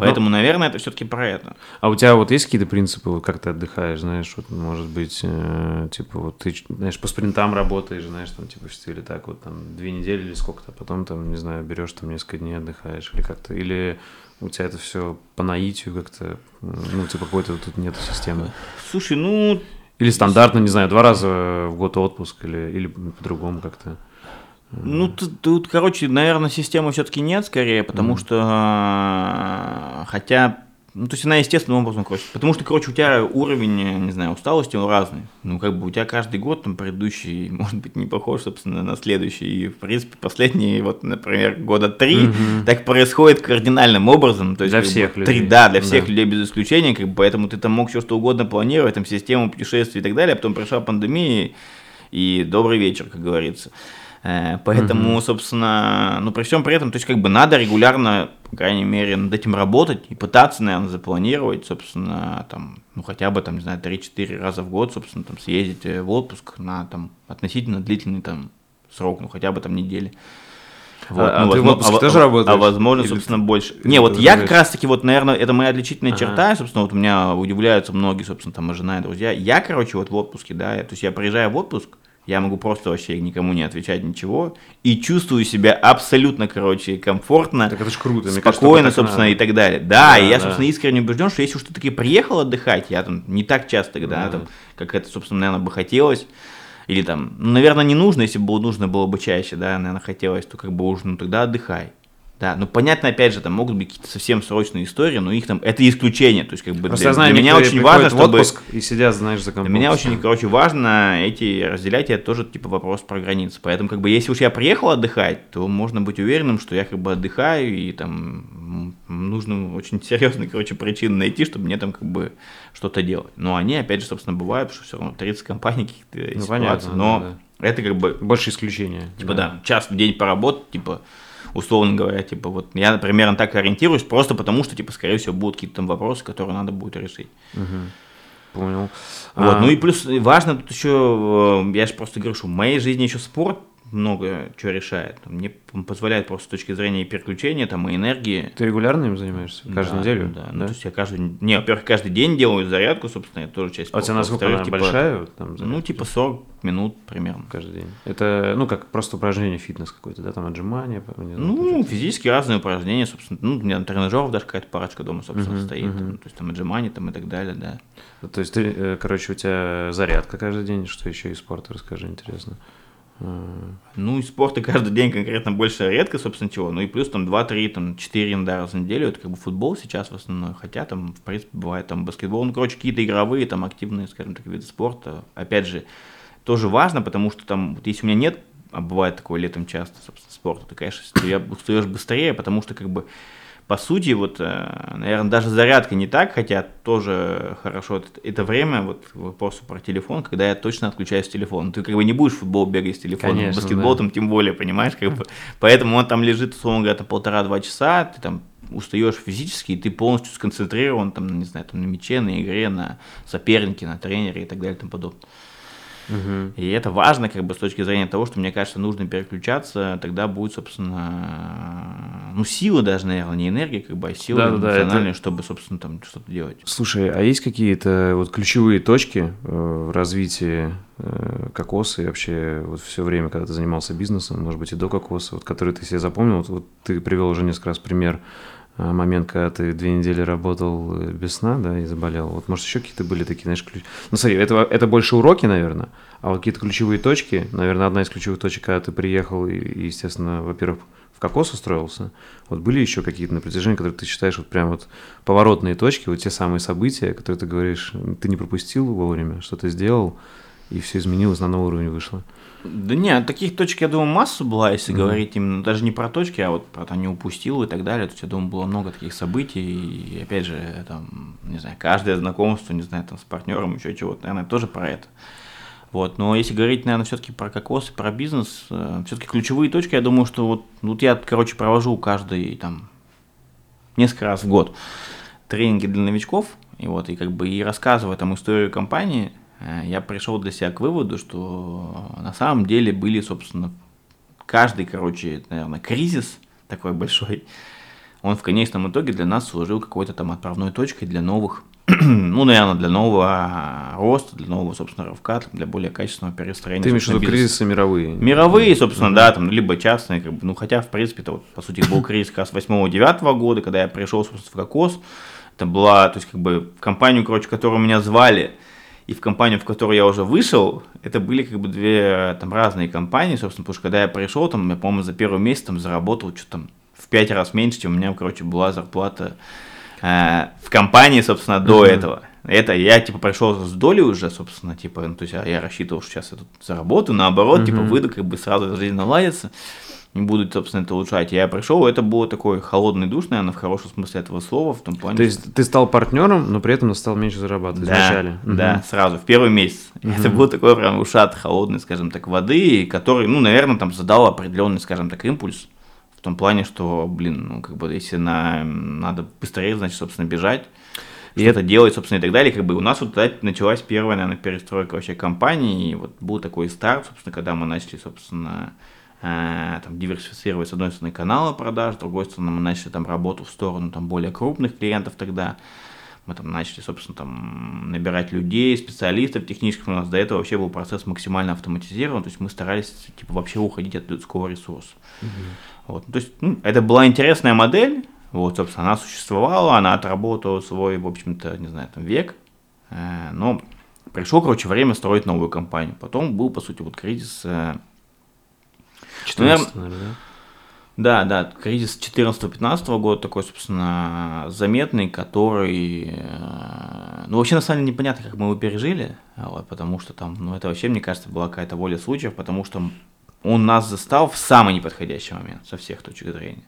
Поэтому, наверное, это все-таки про это. А у тебя вот есть какие-то принципы, вот как ты отдыхаешь, знаешь, вот, может быть, э, типа, вот ты, знаешь, по спринтам работаешь, знаешь, там, типа, в стиле так, вот, там, две недели или сколько-то, а потом, там, не знаю, берешь, там, несколько дней отдыхаешь, или как-то, или у тебя это все по наитию как-то, ну, типа, какой-то тут нет системы. Слушай, ну, Или стандартно, не знаю, два раза в год отпуск, или, или по-другому как-то. Ну, тут, тут, короче, наверное, системы все-таки нет, скорее, потому что, э, хотя, ну, то есть она естественным образом, короче, потому что, короче, у тебя уровень, э, не знаю, усталости, он разный. Ну, как бы у тебя каждый год, там, предыдущий, может быть, не похож, собственно, на следующий. И, в принципе, последние, вот, например, года три, Мгм. так происходит кардинальным образом. То есть, Для как бы, всех три- людей. да, для всех Да. людей без исключения, как бы, поэтому ты там мог все что угодно планировать, там, систему путешествий и так далее, а потом пришла пандемия, и добрый вечер, как говорится. Э, Поэтому, собственно, ну, при всем при этом, то есть, как бы надо регулярно, по крайней мере, над этим работать и пытаться, наверное, запланировать, собственно, там, ну, хотя бы, там, не знаю, 3-4 раза в год, собственно, там, съездить э, в отпуск на, там, относительно длительный, там, срок, ну, хотя бы, там, недели. А- а ты в отпуске во- тоже работаешь? А возможно, Или собственно, ты- больше. или Не, вот я как разгуляешь? раз таки, вот, наверное, это моя отличительная Ага. черта, собственно, вот у меня удивляются многие, собственно, там, жена, и друзья. Я, короче, вот в отпуске, да, то есть я приезжаю в отпуск, я могу просто вообще никому не отвечать ничего, и чувствую себя абсолютно, короче, комфортно, Так это ж круто, кажется, спокойно, так собственно, надо. и так далее. Да, Да, и я, да. собственно, искренне убежден, что если уж ты таки приехал отдыхать, я там не так часто, да, Да. там, как это, собственно, наверное, бы хотелось, или там, ну, наверное, не нужно, если бы было нужно было бы чаще, да, наверное, хотелось, то как бы уже, ну, тогда отдыхай. Да, ну понятно, опять же, там могут быть какие-то совсем срочные истории, но их там, это исключение, то есть как бы Просто для, знаю, для меня очень важно, в чтобы... отпуск и сидят, знаешь, за Для компом. меня очень, короче, важно эти разделять, это тоже, типа, вопрос про границы. Поэтому, как бы, если уж я приехал отдыхать, то можно быть уверенным, что я, как бы, отдыхаю, и там нужно очень серьезные, короче, причины найти, чтобы мне там, как бы, что-то делать. Но они, опять же, собственно, бывают, что все равно 30 компаний, каких-то Ну, ситуаций, понятно, но да, это, как бы, Больше исключения. Типа, да, час в день поработать, типа, условно говоря, типа, вот я примерно так ориентируюсь, просто потому что, типа, скорее всего, будут какие-то там вопросы, которые надо будет решить. Мгм. Понял. Вот, А, ну и плюс важно тут еще, э, я же просто говорю, что в моей жизни еще спорт много чего решает. Мне позволяет просто с точки зрения переключения, там, и энергии. Ты регулярно им занимаешься? Каждую Да, неделю? Да, ну, то есть я каждый, не, во-первых, каждый день делаю зарядку, собственно, это тоже часть А у тебя насколько она типа, большая? там, Ну, типа 40 минут примерно. каждый день. Это, ну, как просто упражнение фитнес какой-то, да, там отжимания, знаю, Ну, физически разные упражнения, собственно. Ну, у меня тренажеров даже какая-то парочка дома, собственно, Мгм, стоит. мгм. там, то есть там отжимания там и так далее, да. То есть ты, э, короче, у тебя зарядка каждый день, что еще из спорта, расскажи, интересно. А, Ну, и спорта каждый день конкретно больше редко, собственно, чего. Ну, и плюс там 2-3, там 4 иногда раза в неделю. Это как бы футбол сейчас в основном. Хотя там, в принципе, бывает там баскетбол. Ну, короче, какие-то игровые, там, активные, скажем так, виды спорта. Опять же, тоже важно, потому что там, вот если у меня нет, а бывает такое летом часто, собственно, спорта, ты, конечно, я устаешь быстрее, потому что, как бы, по сути, вот, наверное, даже зарядка не так, хотя тоже хорошо. Это, это время, вот к вопросу про телефон, когда я точно отключаюсь телефон. Ты как бы не будешь в футбол бегать с телефоном, Конечно, баскетбол да. там тем более, понимаешь, как бы. Поэтому он там лежит, условно говоря, полтора-два часа, ты там устаешь физически, и ты полностью сконцентрирован, там, не знаю, там, на мяче, на игре, на сопернике, на тренере и так далее и тому подобное. Мгм. И это важно, как бы, с точки зрения того, что, мне кажется, нужно переключаться, тогда будет, собственно, ну, сила даже, наверное, не энергия, как бы, а сила Да-да-да, это- эмоциональная, чтобы, собственно, там что-то делать. Слушай, а есть какие-то вот ключевые точки э, в развитии э, кокоса и вообще вот все время, когда ты занимался бизнесом, может быть, и до кокоса, вот, которые ты себе запомнил? Вот, вот ты привел уже несколько раз пример э, момент, когда ты две недели работал э, без сна, да, и заболел. Вот, может, еще какие-то были такие, знаешь, ключ... Ну, смотри, это, это больше уроки, наверное, а вот какие-то ключевые точки, наверное, одна из ключевых точек, когда ты приехал и, и, естественно, во-первых, в кокос устроился, вот были еще какие-то на протяжении, которые ты считаешь вот прям вот поворотные точки, вот те самые события, которые ты говоришь, ты не пропустил вовремя, что ты сделал, и все изменилось, на новый уровень вышло. Да нет, таких точек, я думаю, массу была, если Мгм. говорить именно даже не про точки, а вот про там не упустил и так далее. То есть, я думаю, было много таких событий. И опять же, там, не знаю, каждое знакомство, не знаю, там с партнером, еще чего-то, наверное, тоже про это. Вот, но если говорить, наверное, все-таки про кокос и про бизнес, все-таки ключевые точки, я думаю, что вот, вот я, короче, провожу каждый там несколько раз в год тренинги для новичков, и вот, и как бы и рассказывая там историю компании, э, я пришел для себя к выводу, что на самом деле были, собственно, каждый, короче, наверное, кризис такой большой, он в конечном итоге для нас служил какой-то там отправной точкой для новых, ну, наверное, для нового роста, для нового, собственно, рывка, для более качественного перестроения. Ты имеешь в виду кризисы мировые? Мировые, собственно, да, там, либо частные, как бы, ну, хотя, в принципе, это вот, по сути, был кризис как раз 8-9 года, когда я пришел, собственно, в Кокос, это была, то есть, как бы, компанию, короче, которую меня звали, и в компанию, в которую я уже вышел, это были, как бы, две, там, разные компании, собственно, потому что, когда я пришел, там, я, по-моему, за первый месяц, там, заработал что-то там в пять раз меньше, чем у меня, короче, была зарплата э, в компании, собственно, до Мгм. этого. Это я, типа, пришел с долей уже, собственно, типа, ну, то есть я, я рассчитывал, что сейчас я тут заработаю, наоборот, типа, Мгм. выйду, как бы сразу жизнь наладится, не буду, собственно, это улучшать. Я пришел, это было такой холодный душ, наверное, в хорошем смысле этого слова, в том плане, То есть ты стал партнером, но при этом стал меньше зарабатывать да, вначале? Да, сразу, в первый месяц. Это Мгм. был такой прям ушат холодной, скажем так, воды, который, ну, наверное, там задал определенный, скажем так, импульс. В том плане, что, блин, ну, как бы, если на, надо быстрее, значит, собственно, бежать, и это делать, собственно, и так далее. Как бы у нас вот тогда началась первая, наверное, перестройка вообще компании, и вот был такой старт, собственно, когда мы начали, собственно, там, диверсифицировать, с одной стороны, каналы продаж, с другой стороны, мы начали там работу в сторону там более крупных клиентов тогда, мы там начали, собственно, там набирать людей, специалистов технических. У нас до этого вообще был процесс максимально автоматизирован. То есть мы старались типа вообще уходить от людского ресурса. Вот. То есть ну, это была интересная модель. Вот, собственно, она существовала, она отработала свой, в общем-то, не знаю, там век. Э, Но пришло, короче, время строить новую компанию. Потом был, по сути, вот кризис э, 14, наверное, да? да, да, кризис 14-15 года такой, собственно, заметный, который, э, ну, вообще, на самом деле, непонятно, как мы его пережили, вот, потому что там, ну, это вообще, мне кажется, была какая-то воля случаев, потому что он нас застал в самый неподходящий момент со всех точек зрения.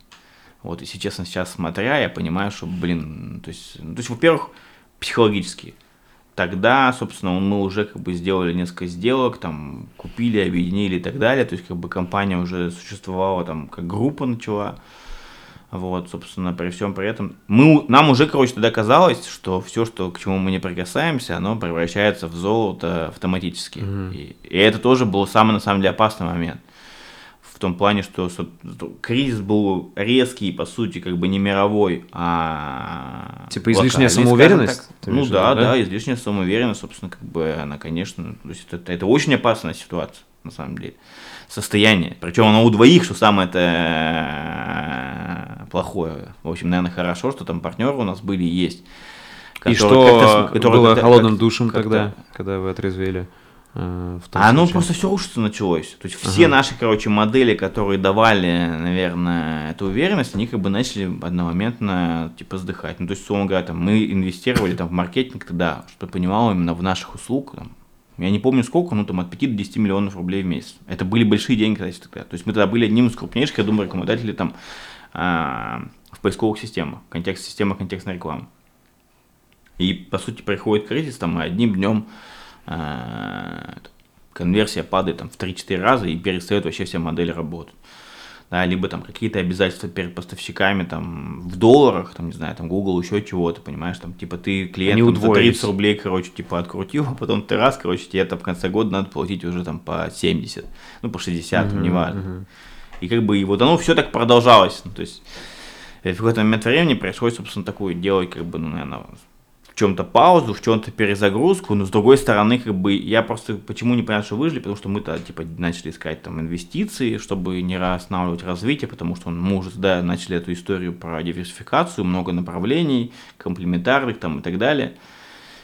Вот, если честно, сейчас смотря, я понимаю, что, блин, то есть, ну, то есть, во-первых, психологически. Тогда, собственно, мы уже как бы сделали несколько сделок, там, купили, объединили и так далее. То есть, как бы компания уже существовала, там, как группа начала. Вот, собственно, при всем при этом. Мы, нам уже, короче, тогда казалось, что все, что, к чему мы не прикасаемся, оно превращается в золото автоматически. Mm-hmm. И, и это тоже был самый, на самом деле, опасный момент. В том плане, что кризис был резкий, по сути, как бы не мировой, а... Типа излишняя самоуверенность? Так, ну да, да, да, излишняя самоуверенность, собственно, как бы она, конечно, то есть это, это очень опасная ситуация, на самом деле состояние. Причем оно у двоих, что самое это плохое. В общем, наверное, хорошо, что там партнеры у нас были и есть. И что было холодным душем тогда, когда вы отрезвели? Э, а оно просто все рушиться началось. То есть все ага. наши, короче, модели, которые давали, наверное, эту уверенность, они как бы начали одномоментно типа сдыхать. Ну, то есть, условно говоря, там, мы инвестировали там, в маркетинг тогда, чтобы понимал именно в наших услуг, там, я не помню сколько, ну там от 5 до 10 миллионов рублей в месяц. Это были большие деньги, кстати, тогда. То есть мы тогда были одним из крупнейших, я думаю, рекламодателей там а, в поисковых системах, контекст системах контекстной рекламы. И по сути приходит кризис, там и одним днем конверсия падает там в 3-4 раза и перестает вообще вся модель работать да, либо там какие-то обязательства перед поставщиками там в долларах, там, не знаю, там Google, еще чего-то, понимаешь, там, типа ты клиентам за 30 рублей, короче, типа открутил, а потом ты раз, короче, тебе там в конце года надо платить уже там по 70, ну, по 60, uh-huh, неважно. Uh-huh. И как бы, и вот оно все так продолжалось, ну, то есть в какой-то момент времени происходит, собственно, такое делать, как бы, ну, наверное, в чем-то паузу, в чем-то перезагрузку, но с другой стороны, как бы, я просто почему не понял, что выжили, потому что мы-то, типа, начали искать там инвестиции, чтобы не останавливать развитие, потому что мы уже, да, начали эту историю про диверсификацию, много направлений, комплементарных там и так далее.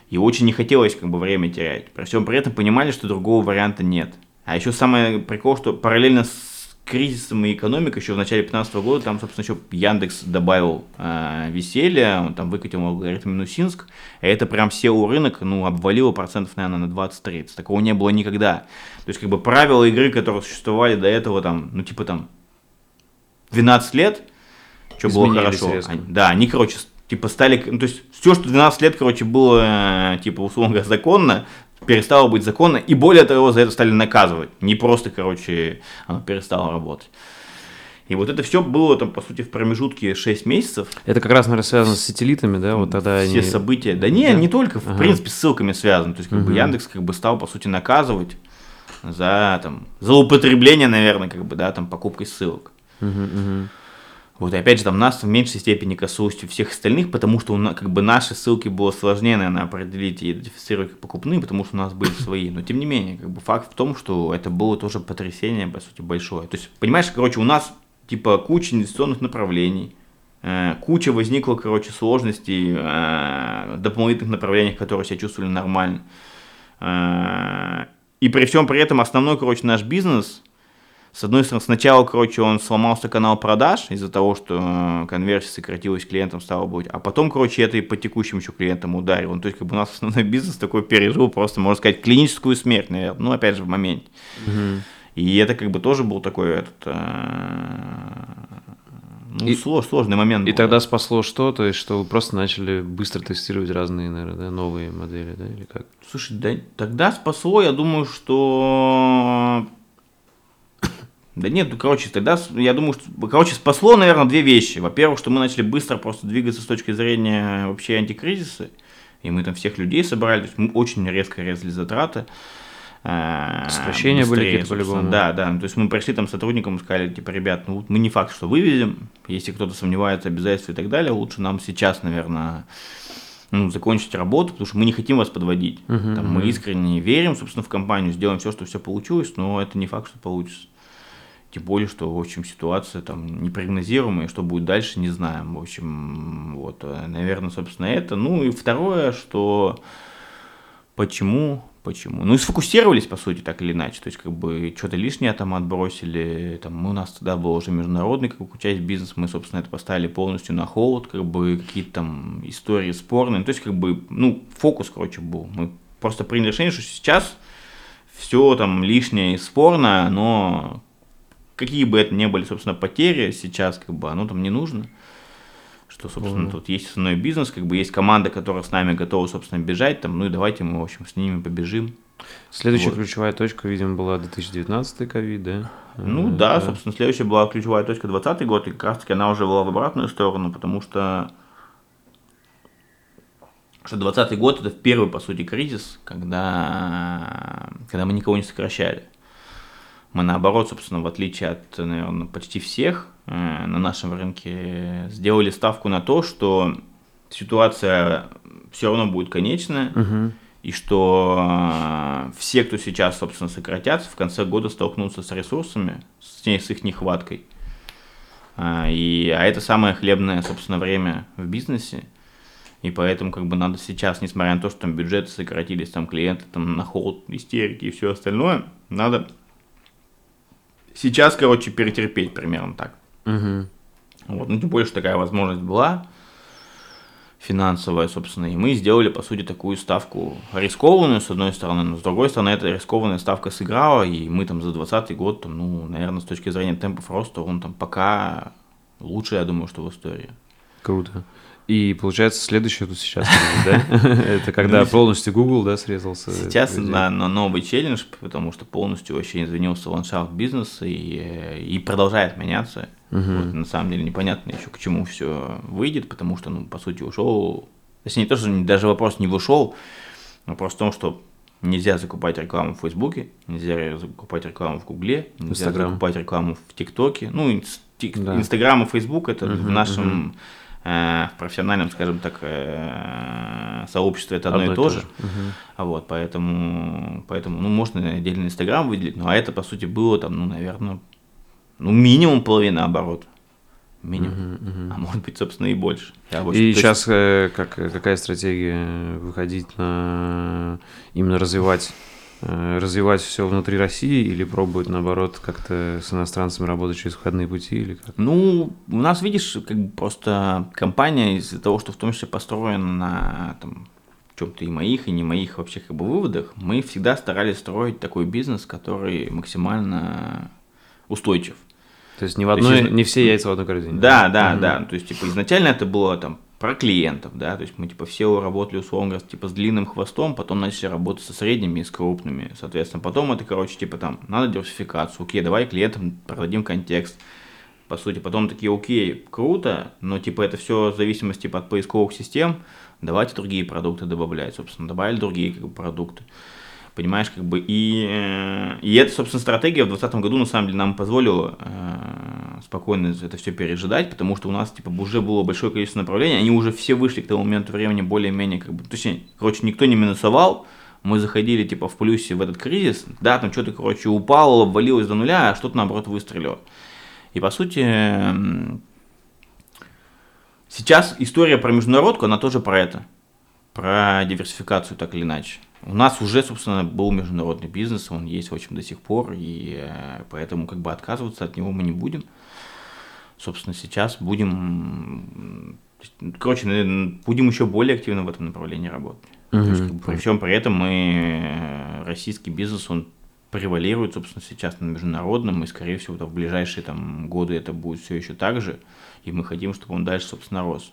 И очень не хотелось как бы время терять. При всем при этом понимали, что другого варианта нет. А еще самое прикол, что параллельно с кризисом и экономикой еще в начале 2015 года там, собственно, еще Яндекс добавил э, веселье, он там выкатил алгоритм Минусинск, и это прям SEO рынок, ну, обвалило процентов, наверное, на 20-30. Такого не было никогда. То есть, как бы правила игры, которые существовали до этого, там, ну, типа там 12 лет, что было хорошо. Они, да, они, короче, типа стали, ну, то есть все, что 12 лет, короче, было, э, типа, условно законно, перестало быть законно, и более того, за это стали наказывать. Не просто, короче, оно перестало работать. И вот это все было там, по сути, в промежутке 6 месяцев. Это как раз, наверное, связано с сателлитами, да? Вот тогда Все они... события. Да не, да? не только, в ага. принципе, с ссылками связано. То есть, как угу. бы Яндекс как бы стал, по сути, наказывать за там за употребление, наверное, как бы, да, там покупкой ссылок. Угу, угу. Вот, и опять же, там нас в меньшей степени коснулось всех остальных, потому что у нас, как бы наши ссылки было сложнее, наверное, определить и идентифицировать как покупные, потому что у нас были свои. Но тем не менее, как бы факт в том, что это было тоже потрясение, по сути, большое. То есть, понимаешь, короче, у нас типа куча инвестиционных направлений, э, куча возникла, короче, сложностей э, дополнительных направлениях, которые себя чувствовали нормально. Э, и при всем при этом основной, короче, наш бизнес – с одной стороны, сначала, короче, он сломался канал продаж из-за того, что э, конверсия сократилась, клиентам стало быть, а потом, короче, это и по текущим еще клиентам ударило. Ну, то есть, как бы у нас основной бизнес такой пережил просто, можно сказать, клиническую смерть, наверное, ну, опять же, в моменте. Угу. И это как бы тоже был такой этот, э, ну, и, слож, сложный момент. И был, тогда да. спасло что? То есть, что вы просто начали быстро тестировать разные, наверное, да, новые модели, да, или как? Слушай, да, тогда спасло, я думаю, что да нет, ну, короче, тогда, я думаю, что, короче, спасло, наверное, две вещи. Во-первых, что мы начали быстро просто двигаться с точки зрения вообще антикризиса, и мы там всех людей собрали, то есть мы очень резко резали затраты. Э, Сокращения были какие-то по-любому. Да, да, то есть мы пришли там сотрудникам и сказали, типа, ребят, ну мы не факт, что вывезем, если кто-то сомневается, обязательства и так далее, лучше нам сейчас, наверное, ну, закончить работу, потому что мы не хотим вас подводить. Uh-huh, там, uh-huh. Мы искренне верим, собственно, в компанию, сделаем все, что все получилось, но это не факт, что получится. Тем более, что, в общем, ситуация там непрогнозируемая, что будет дальше, не знаем. В общем, вот, э, наверное, собственно, это. Ну и второе, что почему, почему. Ну и сфокусировались, по сути, так или иначе. То есть, как бы, что-то лишнее там отбросили. Там, у нас тогда был уже международный, как бы, часть бизнеса. Мы, собственно, это поставили полностью на холод, как бы, какие-то там истории спорные. То есть, как бы, ну, фокус, короче, был. Мы просто приняли решение, что сейчас все там лишнее и спорное, но какие бы это ни были, собственно, потери сейчас, как бы, оно там не нужно. Что, собственно, mm-hmm. тут есть основной бизнес, как бы есть команда, которая с нами готова, собственно, бежать, там, ну и давайте мы, в общем, с ними побежим. Следующая Вот. ключевая точка, видимо, была 2019 ковид, да? Ну Э, да, собственно, следующая была ключевая точка 20 год, и как раз таки она уже была в обратную сторону, потому что что 20 год это первый, по сути, кризис, когда, когда мы никого не сокращали. Мы наоборот, собственно, в отличие от, наверное, почти всех э, на нашем рынке, сделали ставку на то, что ситуация все равно будет конечная, Мгм. и что э, все, кто сейчас, собственно, сократятся, в конце года столкнутся с ресурсами, с, с их нехваткой. А, и, а это самое хлебное, собственно, время в бизнесе. И поэтому как бы надо сейчас, несмотря на то, что там бюджеты сократились, там клиенты там на холод, истерики и все остальное, надо сейчас, короче, перетерпеть примерно так. Мгм. Вот, ну, тем более, что такая возможность была финансовая, собственно, и мы сделали, по сути, такую ставку рискованную, с одной стороны, но с другой стороны, эта рискованная ставка сыграла, и мы там за 20 год, там, ну, наверное, с точки зрения темпов роста, он там пока лучше, я думаю, что в истории. Круто. И получается, следующее тут сейчас, да? Это когда Ну, полностью Google, да, срезался. Сейчас на, на новый челлендж, потому что полностью вообще изменился ландшафт бизнеса и, э, и продолжает меняться. Вот, на самом деле непонятно еще, к чему все выйдет, потому что, ну, по сути, ушел. Точнее, не то, что даже вопрос не вышел, вопрос в том, что нельзя закупать рекламу в Фейсбуке, нельзя закупать рекламу в Гугле, нельзя закупать рекламу в ТикТоке. Ну, Да. Инстаграм и Фейсбук это в нашем в профессиональном, скажем так, э, сообществе это одно, и то же. Мгм. А Вот, поэтому, поэтому, ну, можно отдельно Инстаграм выделить, ну, а это, по сути, было там, ну, наверное, ну, минимум половина оборота. Минимум. Мгм, мгм. А может быть, собственно, и больше. Я больше- И то есть- сейчас э, как, какая стратегия выходить на именно развивать э, развивать все внутри России или пробовать наоборот как-то с иностранцами работать через входные пути или как? Ну, у нас, видишь, как бы просто компания из-за того, что в том числе построена на там, чем-то и моих, и не моих вообще как бы выводах, мы всегда старались строить такой бизнес, который максимально устойчив. То есть не в есть одной, из- не все яйца в одной корзине. Да, да, Мгм. да. То есть, типа, изначально это было там про клиентов, да, то есть мы типа все работали условно говоря, типа с длинным хвостом, потом начали работать со средними и с крупными, соответственно, потом это, короче, типа там, надо диверсификацию, окей, давай клиентам продадим контекст, по сути, потом такие, окей, круто, но типа это все в зависимости типа, от поисковых систем, давайте другие продукты добавлять, собственно, добавили другие как бы, продукты. Понимаешь, как бы и, э, и эта, собственно, стратегия в 2020 году на самом деле нам позволила э, спокойно это все пережидать, потому что у нас типа уже было большое количество направлений, они уже все вышли к тому моменту времени более-менее как бы, точнее, короче, никто не минусовал, мы заходили типа в плюсе в этот кризис, да, там что-то, короче, упало, обвалилось до нуля, а что-то наоборот выстрелило. И по сути, м, сейчас история про международку, она тоже про это, про диверсификацию так или иначе. У нас уже, собственно, был международный бизнес, он есть, в общем, до сих пор, и э, поэтому как бы отказываться от него мы не будем. Собственно, сейчас будем, короче, будем еще более активно в этом направлении работать. Есть, как бы, при этом мы, э, российский бизнес, он превалирует, собственно, сейчас на международном, и, скорее всего, в ближайшие там, годы это будет все еще так же, и мы хотим, чтобы он дальше, собственно, рос.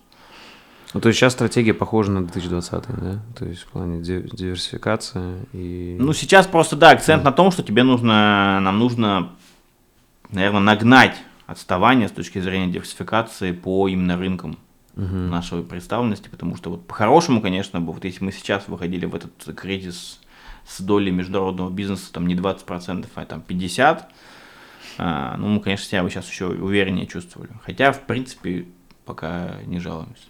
Ну, то есть сейчас стратегия похожа на 2020, да? То есть в плане ди- диверсификации и... Ну, сейчас просто, да, акцент на том, что тебе нужно, нам нужно, наверное, нагнать отставание с точки зрения диверсификации по именно рынкам Мгм. нашей представленности, потому что вот по-хорошему, конечно, бы, вот если мы сейчас выходили в этот кризис с долей международного бизнеса там не 20%, а там 50%, а, ну, мы, конечно, себя бы сейчас еще увереннее чувствовали. Хотя, в принципе, пока не жалуемся.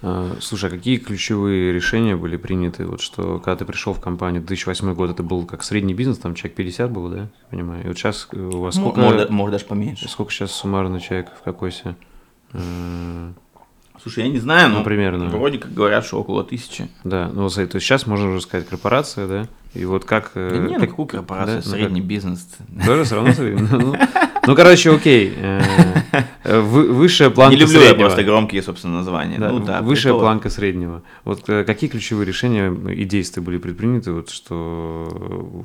А, Слушай, а какие ключевые решения были приняты? Вот что, когда ты пришел в компанию, 2008 год, это был как средний бизнес, там человек 50 был, да? Понимаю. И вот сейчас у вас сколько, Может, может, даже поменьше. сколько сейчас суммарно человек в Кокосе? Э, Слушай, я не знаю, но Ну, примерно. вроде как говорят, что около тысячи. Да, ну, то есть сейчас можно уже сказать корпорация, да? И вот как... э, Да не, ну как- какую корпорацию, да? Ну, средний бизнес. как- Тоже все равно средний. Ну, короче, окей. э, вы- Высшая планка Не люблю я среднего. просто громкие, собственно, названия. Да, ну, да, высшая планка среднего. Вот э, какие ключевые решения и действия были предприняты, вот что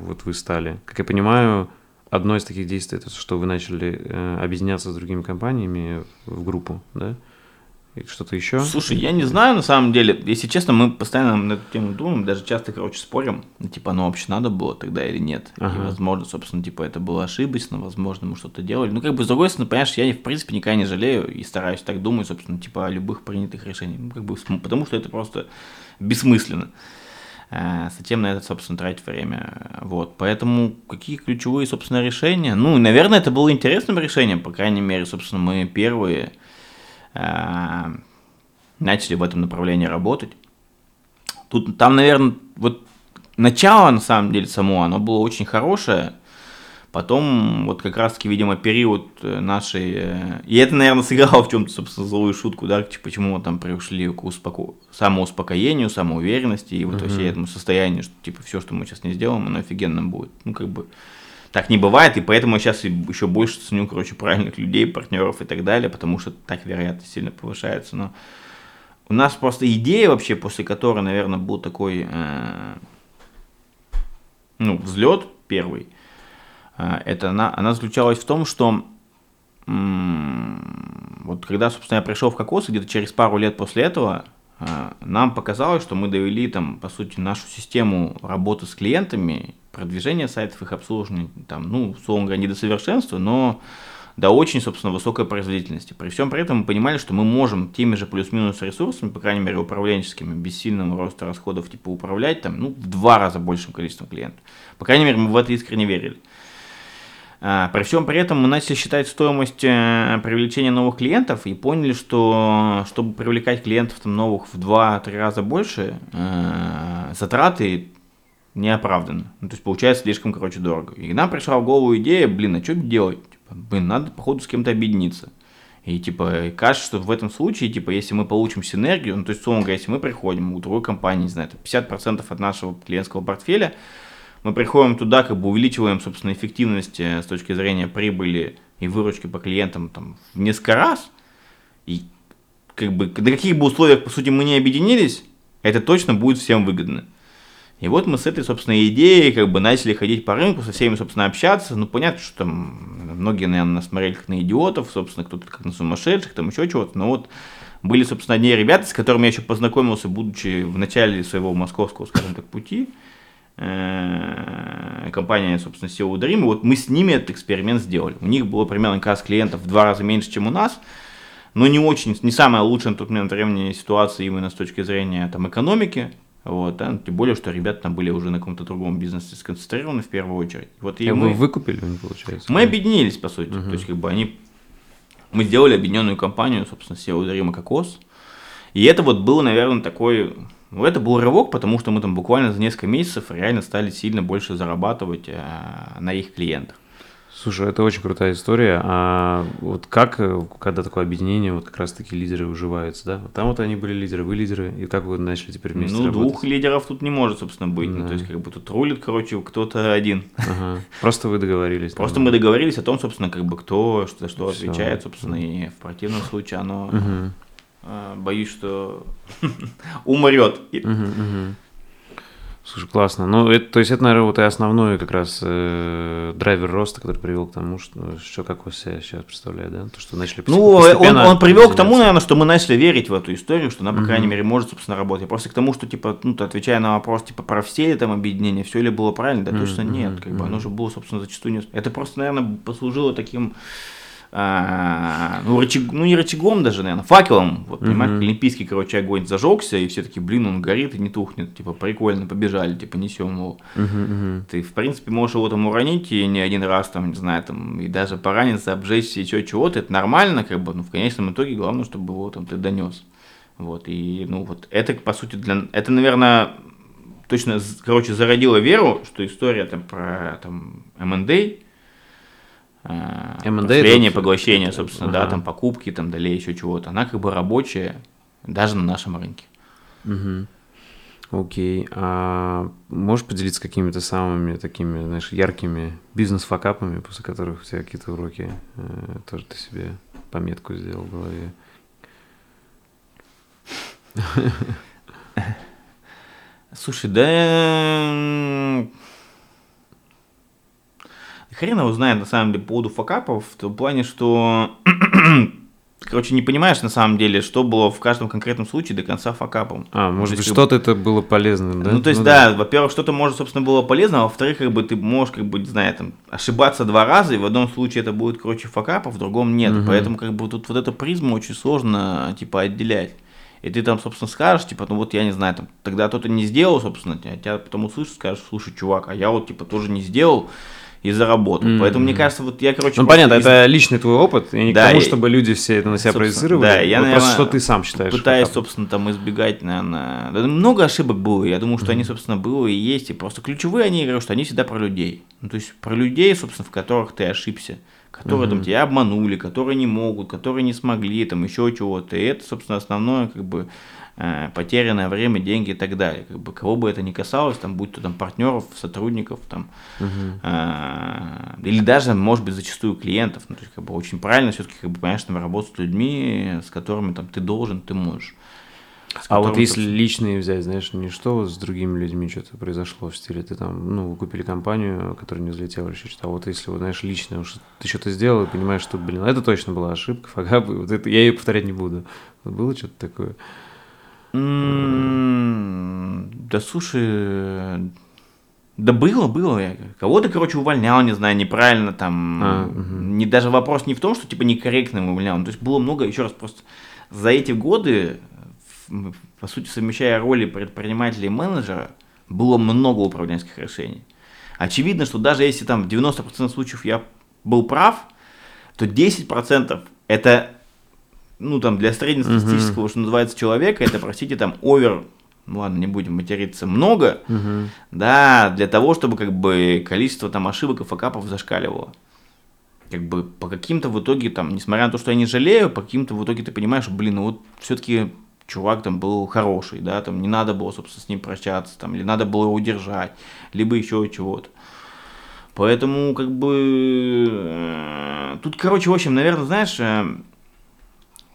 вот вы стали? Как я понимаю, одно из таких действий это что вы начали э, объединяться с другими компаниями в группу, да? Что-то еще? Слушай, я не знаю, на самом деле. Если честно, мы постоянно на эту тему думаем, даже часто, короче, спорим, ну, типа, оно вообще надо было тогда или нет. Ага. И, возможно, собственно, типа, это было ошибочно, возможно, мы что-то делали. Ну, как бы, с другой стороны, понимаешь, я, в принципе, никогда не жалею и стараюсь так думать, собственно, типа, о любых принятых решениях. Ну, как бы, потому что это просто бессмысленно. Э, Затем на это, собственно, тратить время. Вот. Поэтому какие ключевые, собственно, решения? Ну, наверное, это было интересным решением. По крайней мере, собственно, мы первые начали в этом направлении работать. Тут, там, наверное, вот начало, на самом деле, само, оно было очень хорошее. Потом, вот как раз-таки, видимо, период э, нашей... э, И это, наверное, сыграло в чем-то, собственно, злую шутку, да, типа, почему мы там пришли к успоко... самоуспокоению, самоуверенности и вот Мгм. вообще этому состоянию, что, типа, все, что мы сейчас не сделаем, оно офигенно будет. Ну, как бы, так не бывает, и поэтому я сейчас еще больше ценю, короче, правильных людей, партнеров и так далее, потому что так вероятность сильно повышается. Но у нас просто идея вообще, после которой, наверное, был такой, э, ну, взлет первый, э, это она, она заключалась в том, что вот когда, собственно, я пришел в Кокос, где-то через пару лет после этого, э, нам показалось, что мы довели там, по сути, нашу систему работы с клиентами, продвижения сайтов, их обслуживания, там, ну, условно говоря, не до совершенства, но до очень, собственно, высокой производительности. При всем при этом мы понимали, что мы можем теми же плюс-минус ресурсами, по крайней мере, управленческими, без сильного роста расходов, типа, управлять там, ну, в два раза большим количеством клиентов. По крайней мере, мы в это искренне верили. А, При всем при этом мы начали считать стоимость э, привлечения новых клиентов и поняли, что чтобы привлекать клиентов там, новых в 2-3 раза больше, э, затраты не оправданы. Ну, то есть получается слишком, короче, дорого. И нам пришла в голову идея, блин, а что делать? Типа, блин, надо, походу, с кем-то объединиться. И, типа, кажется, что в этом случае, типа, если мы получим синергию, ну, то есть, условно говоря, если мы приходим у другой компании, не знаю, там 50% от нашего клиентского портфеля, мы приходим туда, как бы увеличиваем, собственно, эффективность э, с точки зрения прибыли и выручки по клиентам там, в несколько раз, и как бы на каких бы условиях, по сути, мы не объединились, это точно будет всем выгодно. И вот мы с этой, собственно, идеей как бы начали ходить по рынку, со всеми, собственно, общаться. Ну, понятно, что там многие, наверное, нас смотрели как на идиотов, собственно, кто-то как на сумасшедших, там еще чего-то. Но вот были, собственно, одни ребята, с которыми я еще познакомился, будучи в начале своего московского, скажем так, пути. Компания, собственно, SEO Dream. И вот мы с ними этот эксперимент сделали. У них было примерно касс клиентов в два раза меньше, чем у нас. Но не очень, не самая лучшая на тот момент времени ситуация именно с точки зрения там, экономики. Вот, да, тем более, что ребята там были уже на каком-то другом бизнесе сконцентрированы в первую очередь. Вот и И мы, вы выкупили, получается? мы объединились, по сути. Мгм. То есть, как бы они... Мы сделали объединенную компанию, собственно, SEO Дарима Кокос. И это вот был, наверное, такой... Ну, это был рывок, потому что мы там буквально за несколько месяцев реально стали сильно больше зарабатывать э, на их клиентах. Слушай, это очень крутая история. А вот как, э, когда такое объединение, вот как раз-таки лидеры уживаются, да? Вот там вот они были лидеры, вы лидеры, и так вы начали теперь вместе ну, работать. двух лидеров тут не может, собственно, быть. Ну, Да. то есть, как бы тут рулит, короче, кто-то один. Ага. Просто вы договорились. Просто мы договорились о том, собственно, как бы кто что, что Всё. отвечает, собственно, и в противном случае оно, э, боюсь, что умрет. Слушай, классно. Ну, это, то есть это, наверное, вот и основной как раз э, драйвер роста, который привел к тому, что, что как вы себя сейчас представляете, да? То, что начали Ну, он, он привел к тому, наверное, что мы начали верить в эту историю, что она, по Мгм. крайней мере, может, собственно, работать. Просто к тому, что, типа, ну, ты отвечая на вопрос, типа, про все ли там объединения, все ли было правильно, да Мгм, точно нет. Как бы мгм. оно же было, собственно, зачастую не... Это просто, наверное, послужило таким, а, ну, рычаг, ну, не рычагом даже, наверное, факелом. Вот, понимаешь, как олимпийский, короче, огонь зажегся, и все таки блин, он горит и не тухнет. Типа, прикольно, побежали, типа, несем его. Мгм. Ты, в принципе, можешь его там уронить и не один раз, там, не знаю, там, и даже пораниться, обжечься, и чего чего-то, это нормально, как бы, но в конечном итоге главное, чтобы его там ты донес. Вот, и, ну, вот, это, по сути, для, это, наверное, точно, короче, зародило веру, что история там про, там, M&A, а, M&A поглощение, это- собственно, да, ага. там, покупки, там, далее еще чего-то, она как бы рабочая даже на нашем рынке. Мгм. Окей. А можешь поделиться какими-то самыми такими, знаешь, яркими бизнес-факапами, после которых у тебя какие-то уроки э, тоже ты себе пометку сделал в голове? Слушай, да... Хрен его знает, на самом деле, по поводу факапов, в том плане, что... короче, не понимаешь на самом деле, что было в каждом конкретном случае до конца факапом. А, может быть, что-то это было полезным, да? Ну, то есть, да, во-первых, что-то может, собственно, было полезно, а во-вторых, как бы ты можешь, как бы, не знаю, там, ошибаться два раза, и в одном случае это будет, короче, факап, а в другом нет. Мгм. Поэтому, как бы, тут вот эту призму очень сложно, типа, отделять. И ты там, собственно, скажешь, типа, ну вот я не знаю, там, тогда кто-то не сделал, собственно, а тебя потом услышишь, скажешь, слушай, чувак, а я вот, типа, тоже не сделал и заработал. Мгм. Поэтому, мне кажется, вот я, короче... Ну, просто понятно, из- это личный твой опыт, и не Да, к тому, чтобы люди все это на себя проецировали. да, я, вот просто наверное, что ты сам считаешь. Пытаюсь, факапом. собственно, там избегать, наверное. да, много ошибок было. Я думаю, что они, собственно, было и есть. И просто ключевые они, я говорю, что они всегда про людей. Ну, то есть про людей, собственно, в которых ты ошибся. Которые там тебя обманули, которые не могут, которые не смогли, там еще чего-то. И это, собственно, основное, как бы, потерянное время, деньги и так далее. Как бы, кого бы это ни касалось, там, будь то там партнеров, сотрудников, там, а, или даже, может быть, зачастую клиентов. Ну, то есть, как бы, очень правильно все-таки, как бы, конечно, работать с людьми, с которыми там ты должен, ты можешь. А вот если собственно, личные взять, знаешь, не что с другими людьми что-то произошло в стиле, ты там, ну, вы купили компанию, которая не взлетела или что-то, а вот если вот, знаешь, личное, уж ты что-то сделал и понимаешь, что, блин, это точно была ошибка, факап, вот это, я ее повторять не буду. Вот было что-то такое? М, Да слушай, да было, было. Я кого-то, короче, увольнял, не знаю, неправильно там. А, мгм. Не даже вопрос не в том, что типа некорректно увольнял. Ну, То есть было много, еще раз просто за эти годы, по сути, совмещая роли предпринимателя и менеджера, было много управленческих решений. Очевидно, что даже если там в 90% случаев я был прав, то 10% это, ну там для среднестатистического, что называется, человека, это, простите, там овер, ну ладно, не будем материться, много, Мгм. да, для того, чтобы как бы количество там ошибок и факапов зашкаливало. Как бы по каким-то в итоге там, несмотря на то, что я не жалею, по каким-то в итоге ты понимаешь, блин, ну вот все-таки чувак там был хороший, да, там не надо было, собственно, с ним прощаться, там, или надо было его удержать, либо еще чего-то. Поэтому, как бы, э, тут, короче, в общем, наверное, знаешь, э,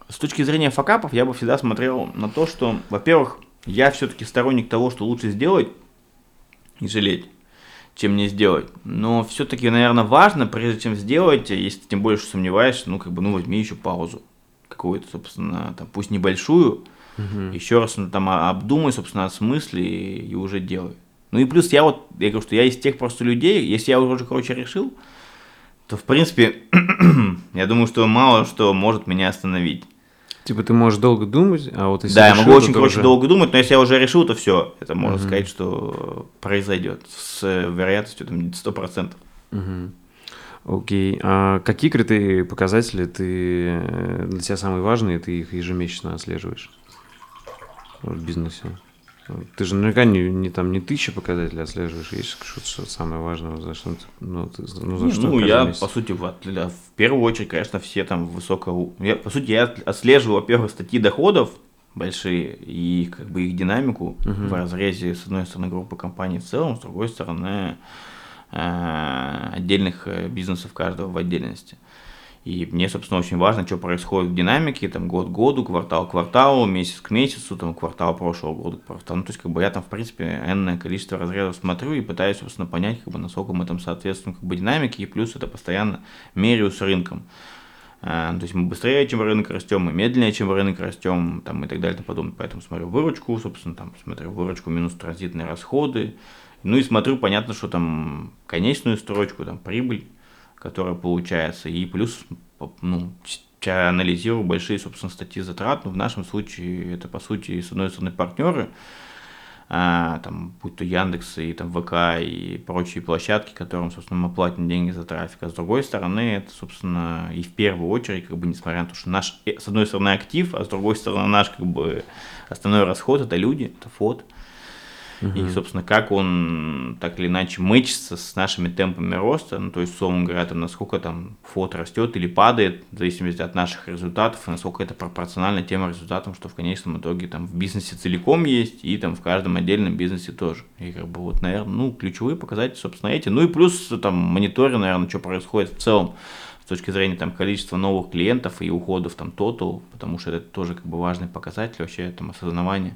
с точки зрения факапов я бы всегда смотрел на то, что, во-первых, я все-таки сторонник того, что лучше сделать и жалеть, чем не сделать. Но все-таки, наверное, важно, прежде чем сделать, если ты тем более что сомневаешься, ну, как бы, ну, возьми еще паузу какую-то, собственно, там, пусть небольшую, Мгм. еще раз ну, там а- обдумай, собственно, осмысли и, и уже делай. Ну и плюс я вот, я говорю, что я из тех просто людей, если я уже, короче, решил, то, в принципе, я думаю, что мало что может меня остановить. Типа ты можешь долго думать, а вот если да, я решил, могу то очень, короче, уже- долго думать, но если я уже решил, то все, это можно Мгм. сказать, что произойдет с э, вероятностью там 100%. Мгм. Окей. А какие критерии, показатели ты э, для тебя самые важные, ты их ежемесячно отслеживаешь в бизнесе? Ты же наверняка не, не там не тысячи показателей отслеживаешь, есть что-то что самое важное, за что ну, ты- ну, за Не, что ну, я, месяц? по сути, в, в первую очередь, конечно, все там высокого... Я, по сути, я от- отслеживаю, во-первых, статьи доходов большие и как бы их динамику Мгм. в разрезе, с одной стороны, группы компаний в целом, с другой стороны, э, отдельных э, бизнесов каждого в отдельности. И мне, собственно, очень важно, что происходит в динамике, там, год к году, квартал к кварталу, месяц к месяцу, там, квартал прошлого года к кварталу. Ну, то есть, как бы я там, в принципе, энное количество разрезов смотрю и пытаюсь, собственно, понять, как бы, насколько мы там соответствуем, как бы, динамике, и плюс это постоянно меряю с рынком. А, то есть мы быстрее, чем рынок растем, мы медленнее, чем рынок растем, там, и так далее и подобное. Поэтому смотрю выручку, собственно, там, смотрю выручку минус транзитные расходы. Ну и смотрю, понятно, что там конечную строчку, там, прибыль, которая получается, и плюс, ну, анализирую большие, собственно, статьи затрат, ну, в нашем случае это, по сути, с одной стороны, партнеры, а, там, будь то Яндекс и там ВК и прочие площадки, которым, собственно, мы платим деньги за трафик. А с другой стороны, это, собственно, и в первую очередь, как бы, несмотря на то, что наш, э, с одной стороны, актив, а с другой стороны, наш, как бы, основной расход – это люди, это И, собственно, как он так или иначе мэчится с нашими темпами роста, ну, то есть, условно говоря, там, насколько там фот растет или падает, в зависимости от наших результатов, и насколько это пропорционально тем результатам, что в конечном итоге там в бизнесе целиком есть, и там в каждом отдельном бизнесе тоже. И как бы вот, наверное, ну, ключевые показатели, собственно, эти. Ну и плюс там мониторинг, наверное, что происходит в целом с точки зрения там количества новых клиентов и уходов там тотал, потому что это тоже как бы важный показатель вообще там осознавания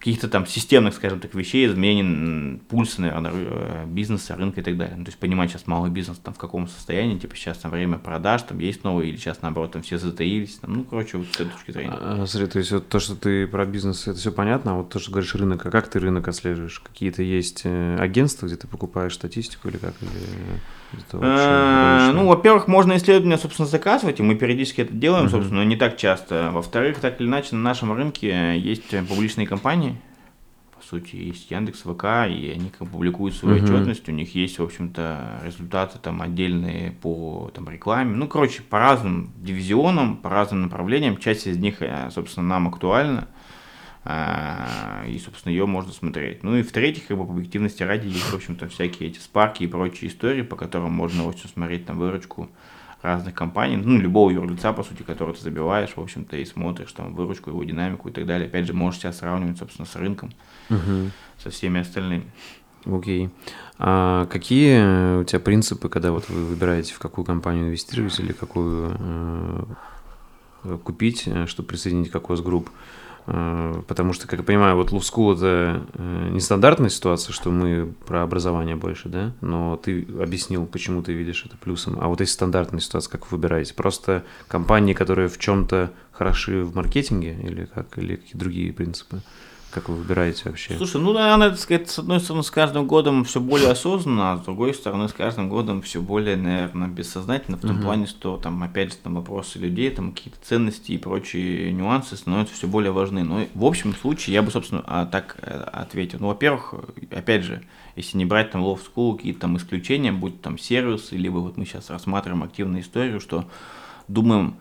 каких-то там системных, скажем так, вещей, изменений пульса, наверное, э, бизнеса, рынка и так далее. Ну, то есть понимать сейчас малый бизнес там в каком состоянии, типа сейчас там время продаж, там есть новые, или сейчас наоборот там все затаились, там, ну, короче, вот с этой точки зрения. А, смотри, то есть вот то, что ты про бизнес, это все понятно, а вот то, что говоришь рынок, а как ты рынок отслеживаешь? Какие-то есть э, агентства, где ты покупаешь статистику или как? Или... Э, ну, во-первых, можно исследования, собственно, заказывать, и мы периодически это делаем, собственно, но не так часто. Во-вторых, так или иначе, на нашем рынке есть публичные компании, по сути, есть Яндекс, ВК, и они как публикуют свою отчетность, у них есть, в общем-то, результаты там отдельные по там, рекламе. Ну, короче, по разным дивизионам, по разным направлениям, часть из них, э, собственно, нам актуальна. И, собственно, ее можно смотреть. Ну и в-третьих, как бы по объективности ради есть, в общем-то, всякие эти спарки и прочие истории, по которым можно очень смотреть там выручку разных компаний, ну, любого юрлица, по сути, которого ты забиваешь, в общем-то, и смотришь там выручку, его динамику и так далее. Опять же, можешь себя сравнивать, собственно, с рынком, угу. со всеми остальными. Окей. А какие у тебя принципы, когда вот вы выбираете, в какую компанию инвестировать или какую э, купить, э, чтобы присоединить к Kokoc Group? Э, потому что, как я понимаю, вот School это э, нестандартная ситуация, что мы про образование больше, да, но ты объяснил, почему ты видишь это плюсом. А вот если стандартная ситуация, как вы выбираете? Просто компании, которые в чем-то хороши в маркетинге или как, или какие другие принципы? Как вы выбираете вообще? Слушай, ну, наверное, так сказать, с одной стороны, с каждым годом все более осознанно, а с другой стороны, с каждым годом все более, наверное, бессознательно, в том uh-huh. плане, что там, опять же, там вопросы людей, там какие-то ценности и прочие нюансы становятся все более важны. Но в общем случае я бы, собственно, а, так э, ответил. Ну, во-первых, опять же, если не брать там Love School, какие-то там исключения, будь там сервисы, либо вот мы сейчас рассматриваем активную историю, что думаем,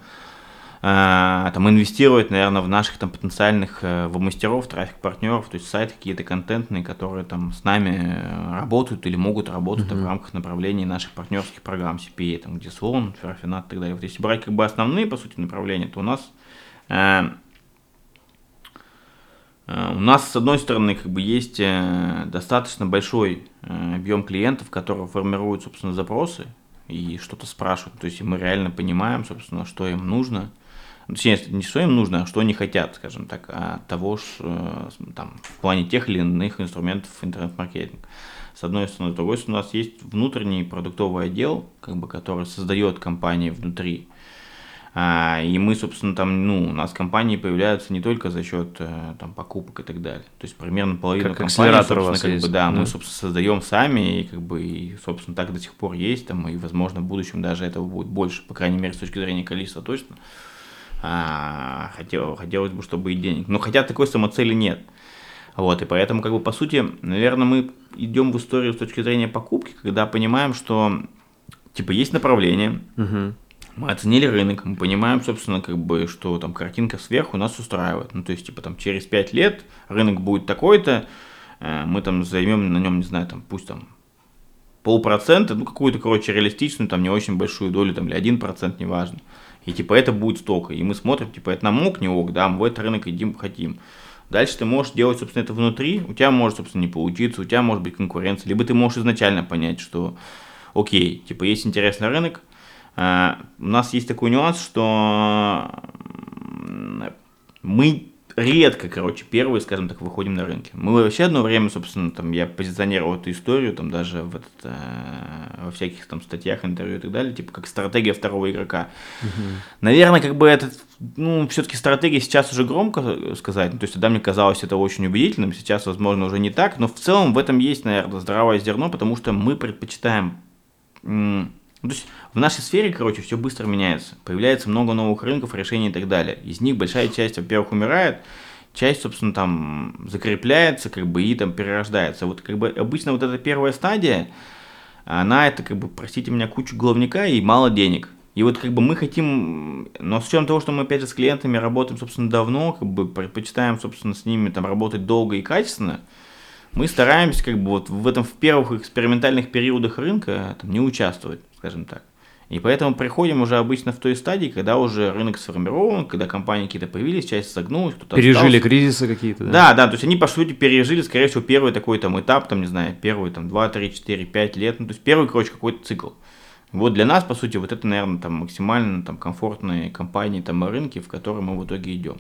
там, инвестировать, наверное, в наших там потенциальных э, в мастеров, трафик-партнеров, то есть сайты какие-то контентные, которые там с нами э, работают или могут работать mm-hmm. в рамках направлений наших партнерских программ CPA, там, где слон, феррофинат и так далее. Вот если брать как бы основные, по сути, направления, то у нас э, у нас, с одной стороны, как бы есть достаточно большой объем клиентов, которые формируют, собственно, запросы и что-то спрашивают. То есть мы реально понимаем, собственно, что им нужно, точнее, не что им нужно, а что они хотят, скажем так, а того, что, э, там, в плане тех или иных инструментов интернет-маркетинга. С одной стороны, с другой стороны, у нас есть внутренний продуктовый отдел, как бы, который создает компании внутри. А, и мы, собственно, там, ну, у нас компании появляются не только за счет э, там, покупок и так далее. То есть примерно половину как компаний, собственно, как есть. бы, да, да, мы, собственно, создаем сами, и как бы, и, собственно, так до сих пор есть, там, и, возможно, в будущем даже этого будет больше, по крайней мере, с точки зрения количества точно а, хотел, хотелось бы, чтобы и денег. Но хотя такой самоцели нет. Вот, и поэтому, как бы, по сути, наверное, мы идем в историю с точки зрения покупки, когда понимаем, что, типа, есть направление, угу. мы оценили рынок, мы понимаем, собственно, как бы, что там картинка сверху нас устраивает. Ну, то есть, типа, там, через 5 лет рынок будет такой-то, э, мы там займем на нем, не знаю, там, пусть там полпроцента, ну, какую-то, короче, реалистичную, там, не очень большую долю, там, или один процент, неважно. И типа это будет столько. И мы смотрим, типа это нам ок, не ок, да, мы в этот рынок идем, хотим. Дальше ты можешь делать, собственно, это внутри, у тебя может, собственно, не получиться, у тебя может быть конкуренция, либо ты можешь изначально понять, что окей, типа есть интересный рынок, а, у нас есть такой нюанс, что мы редко, короче, первые, скажем так, выходим на рынки. Мы вообще одно время, собственно, там я позиционировал эту историю, там даже в этот, э, во всяких там статьях, интервью и так далее, типа как стратегия второго игрока. Угу. Наверное, как бы это, ну, все-таки стратегия сейчас уже громко сказать, ну, то есть тогда мне казалось это очень убедительным, сейчас, возможно, уже не так, но в целом в этом есть, наверное, здравое зерно, потому что мы предпочитаем ну, то есть в нашей сфере, короче, все быстро меняется. Появляется много новых рынков, решений и так далее. Из них большая часть, во-первых, умирает, часть, собственно, там закрепляется, как бы, и там перерождается. Вот, как бы, обычно вот эта первая стадия, она это, как бы, простите меня, кучу головника и мало денег. И вот как бы мы хотим, но с учетом того, что мы опять же с клиентами работаем, собственно, давно, как бы предпочитаем, собственно, с ними там работать долго и качественно, мы стараемся как бы вот в этом в первых экспериментальных периодах рынка там, не участвовать скажем так. И поэтому приходим уже обычно в той стадии, когда уже рынок сформирован, когда компании какие-то появились, часть согнулась, кто-то Пережили остался. кризисы какие-то, да? Да, да, то есть они, по сути, пережили, скорее всего, первый такой там этап, там, не знаю, первый там 2, 3, 4, 5 лет, ну, то есть первый, короче, какой-то цикл. Вот для нас, по сути, вот это, наверное, там максимально там комфортные компании, там рынки, в которые мы в итоге идем.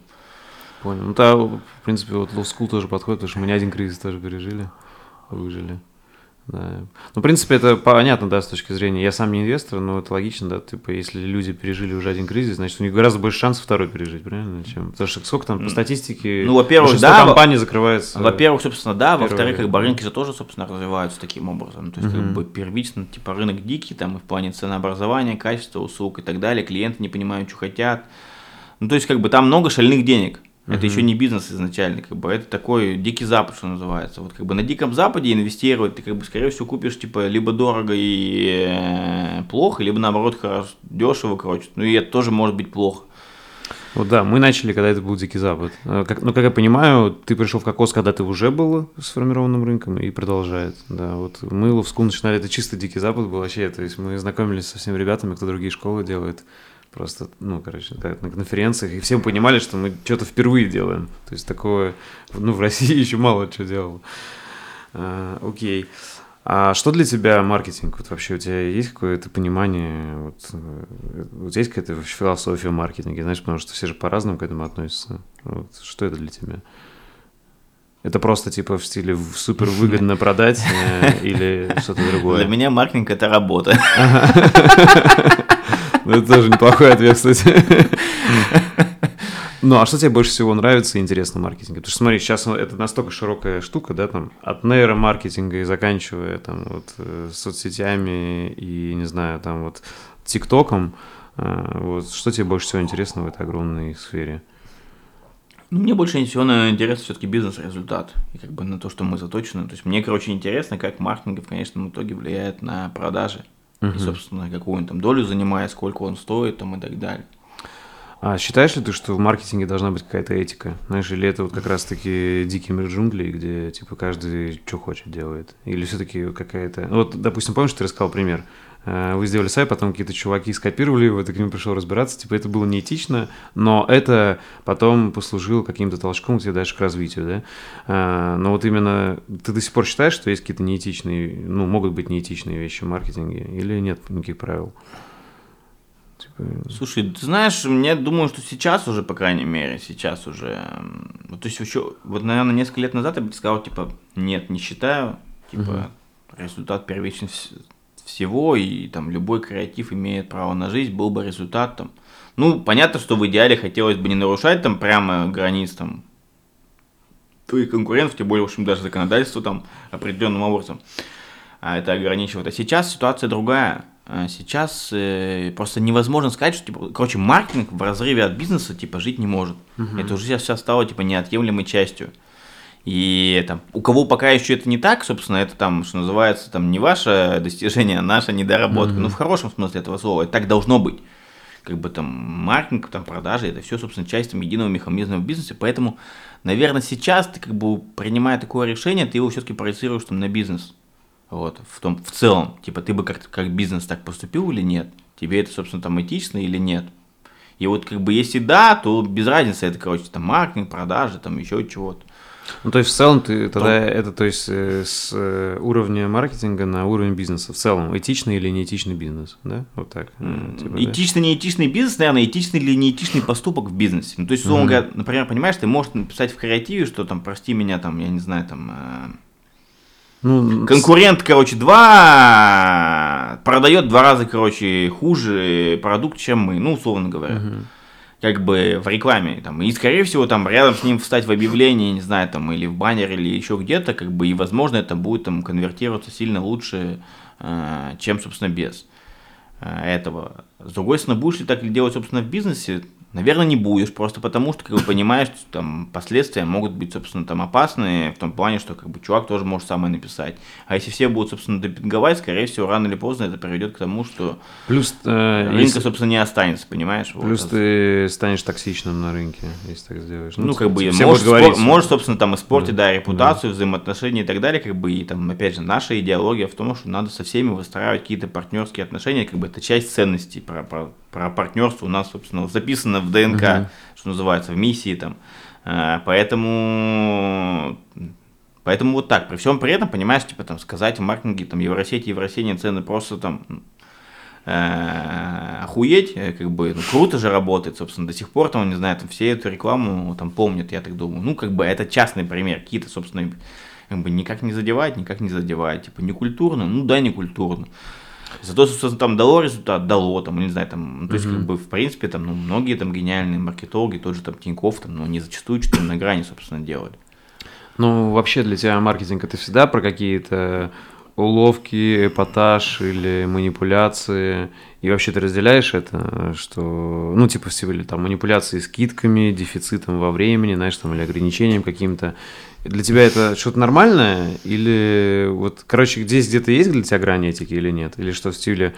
Понял. Ну, да, в принципе, вот Low School тоже подходит, потому что мы не один кризис тоже пережили, выжили. Да. Ну, в принципе, это понятно, да, с точки зрения. Я сам не инвестор, но это логично, да. Типа, если люди пережили уже один кризис, значит, у них гораздо больше шансов второй пережить, правильно? Чем... Потому что сколько там по статистике ну, во-первых, да, компаний закрывается. Во-первых, собственно, да, во-вторых, как бы рынки же тоже, собственно, развиваются таким образом. То есть, uh-huh. как бы первично, типа, рынок дикий, там, и в плане ценообразования, качества услуг и так далее, клиенты не понимают, что хотят. Ну, то есть, как бы там много шальных денег. Это еще не бизнес изначально, как бы это такой дикий запад, что называется. Вот как бы на диком западе инвестировать ты как бы скорее всего купишь типа либо дорого и э, плохо, либо наоборот хорошо, дешево, короче. Ну и это тоже может быть плохо. Вот да, мы начали, когда это был Дикий Запад. Э, как, ну, как я понимаю, ты пришел в Кокос, когда ты уже был сформированным рынком и продолжает. Да, вот мы Ловскул начинали, это чисто Дикий Запад был вообще. То есть мы знакомились со всеми ребятами, кто другие школы делает. Просто, ну, короче, как на конференциях, и все понимали, что мы что-то впервые делаем. То есть такое, ну, в России еще мало что делал. А, окей. А что для тебя маркетинг? Вот вообще у тебя есть какое-то понимание, вот, э, вот есть какая-то философия маркетинга, знаешь, потому что все же по-разному к этому относятся. Вот, что это для тебя? Это просто типа в стиле супер выгодно продать э, или что-то другое? Для меня маркетинг это работа. Это тоже неплохой ответ, кстати. Ну, а что тебе больше всего нравится и интересно в маркетинге? Потому что, смотри, сейчас это настолько широкая штука, да, там, от нейромаркетинга и заканчивая, там, вот, э, соцсетями и, не знаю, там, вот, ТикТоком, э, вот, что тебе больше всего интересно в этой огромной сфере? Ну, мне больше всего интересно все-таки бизнес-результат и как бы на то, что мы заточены. То есть мне, короче, интересно, как маркетинг в конечном итоге влияет на продажи uh-huh. и, собственно, какую он там долю занимает, сколько он стоит там и так далее. А считаешь ли ты, что в маркетинге должна быть какая-то этика? Знаешь, или это вот как раз-таки дикий мир джунглей, где типа каждый что хочет делает? Или все-таки какая-то... Ну, вот, допустим, помнишь, ты рассказал пример? Э, вы сделали сайт, потом какие-то чуваки скопировали его, ты к ним пришел разбираться, типа это было неэтично, но это потом послужило каким-то толчком тебе дальше к развитию, да? Э, но вот именно ты до сих пор считаешь, что есть какие-то неэтичные, ну, могут быть неэтичные вещи в маркетинге или нет никаких правил? Типа... Слушай, ты знаешь, мне думаю, что сейчас уже, по крайней мере, сейчас уже, то есть еще, вот, наверное, несколько лет назад я бы сказал, типа, нет, не считаю, типа, угу. результат первичен всего, и там любой креатив имеет право на жизнь, был бы результат там. Ну, понятно, что в идеале хотелось бы не нарушать там прямо границ там твоих конкурентов, тем более, в общем, даже законодательство там определенным образом а это ограничивает. А сейчас ситуация другая. А сейчас э, просто невозможно сказать, что, типа, короче, маркетинг в разрыве от бизнеса, типа, жить не может. Угу. Это уже сейчас стало, типа, неотъемлемой частью. И там, у кого пока еще это не так, собственно, это там, что называется, там не ваше достижение, а наша недоработка. Mm-hmm. Ну, в хорошем смысле этого слова. Это так должно быть. Как бы там маркетинг, там продажи, это все, собственно, часть там, единого механизма в бизнесе. Поэтому, наверное, сейчас ты как бы принимая такое решение, ты его все-таки проецируешь там на бизнес. Вот, в том, в целом, типа, ты бы как, как бизнес так поступил или нет? Тебе это, собственно, там этично или нет? И вот, как бы, если да, то без разницы, это, короче, там, маркетинг, продажи, там, еще чего-то. Ну, то есть в целом ты тогда то... это, то есть э, с э, уровня маркетинга на уровень бизнеса в целом этичный или неэтичный бизнес, да? Вот так. Mm, типа, этичный, да? неэтичный бизнес, наверное, этичный или неэтичный поступок в бизнесе. Ну, то есть, условно mm-hmm. говоря, например, понимаешь, ты можешь написать в креативе, что там, прости меня, там, я не знаю, там, э, ну, конкурент, короче, два продает два раза, короче, хуже продукт, чем мы, ну, условно говоря. Uh-huh как бы в рекламе. Там, и, скорее всего, там рядом с ним встать в объявлении, не знаю, там, или в баннер, или еще где-то, как бы, и, возможно, это будет там конвертироваться сильно лучше, э, чем, собственно, без э, этого. С другой стороны, будешь ли так делать, собственно, в бизнесе, Наверное, не будешь, просто потому что, как бы, понимаешь, что там последствия могут быть, собственно, там опасные, в том плане, что, как бы, чувак тоже может самое написать. А если все будут, собственно, допинговать, скорее всего, рано или поздно это приведет к тому, что Плюс, э, рынка, если... собственно, не останется, понимаешь? Плюс вот. ты станешь токсичным на рынке, если так сделаешь. Ну, ну как бы, можешь, спор... можешь, собственно, там испортить, да, да репутацию, да. взаимоотношения и так далее, как бы, и там, опять же, наша идеология в том, что надо со всеми выстраивать какие-то партнерские отношения, как бы, это часть ценностей про, про про партнерство у нас, собственно, записано в ДНК, uh-huh. что называется, в миссии там. А, поэтому, поэтому вот так. При всем при этом, понимаешь, типа там сказать в маркетинге там Евросети, Евросети цены просто там э, охуеть, э, как бы, ну, круто же работает, собственно, до сих пор, там, не знаю, там, все эту рекламу там помнят, я так думаю. Ну, как бы, это частный пример, какие-то, собственно, как бы, никак не задевает, никак не задевает, типа, не культурно, ну, да, не культурно. Зато, собственно, там дало результат, дало, там, не знаю, там, ну, то есть, mm-hmm. как бы, в принципе, там, ну, многие там гениальные маркетологи, тот же там Тиньков, там, ну, они зачастую что-то на грани, собственно, делали. Ну, вообще для тебя маркетинг это всегда про какие-то уловки, эпатаж или манипуляции. И вообще ты разделяешь это, что, ну, типа, все были там манипуляции скидками, дефицитом во времени, знаешь, там, или ограничением каким-то. Для тебя это что-то нормальное? Или вот, короче, здесь где-то есть для тебя грань этики или нет? Или что в стиле,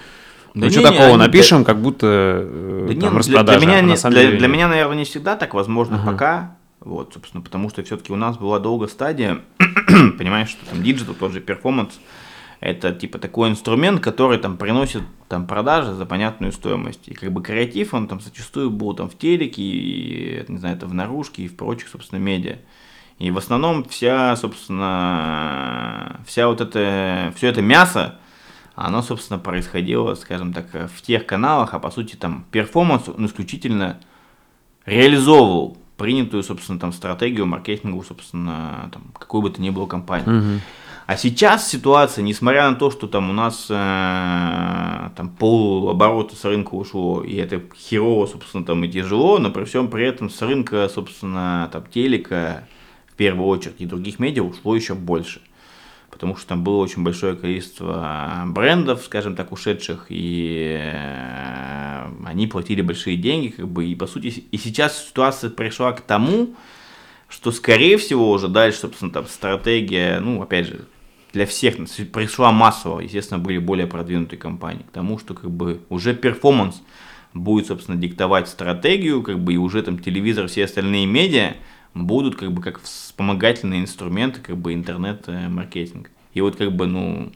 ну, да что не, такого, не, напишем, да, как будто э, да там, нет, распродажа. Для, для, меня, а для, для меня, наверное, не всегда так, возможно, ага. пока. Вот, собственно, потому что все-таки у нас была долго стадия, понимаешь, что там digital, тот же performance, это типа такой инструмент, который там приносит там продажи за понятную стоимость. И как бы креатив, он там зачастую был там в телеке, и, не знаю, это в наружке и в прочих, собственно, медиа. И в основном вся, собственно, вся вот это, все это мясо, оно, собственно, происходило, скажем так, в тех каналах, а по сути там performance он исключительно реализовывал принятую, собственно, там стратегию маркетинговую, собственно, там, какой бы то ни было компании. Угу. А сейчас ситуация, несмотря на то, что там у нас э, там пол оборота с рынка ушло, и это херово, собственно, там и тяжело, но при всем при этом с рынка, собственно, там телека, в первую очередь, и других медиа ушло еще больше. Потому что там было очень большое количество брендов, скажем так, ушедших, и э, они платили большие деньги, как бы, и по сути, и сейчас ситуация пришла к тому, что, скорее всего, уже дальше, собственно, там стратегия, ну, опять же, для всех пришла массово, естественно, были более продвинутые компании, к тому, что как бы уже перформанс будет, собственно, диктовать стратегию, как бы и уже там телевизор, все остальные медиа будут как бы как вспомогательные инструменты, как бы интернет-маркетинг. И вот как бы, ну,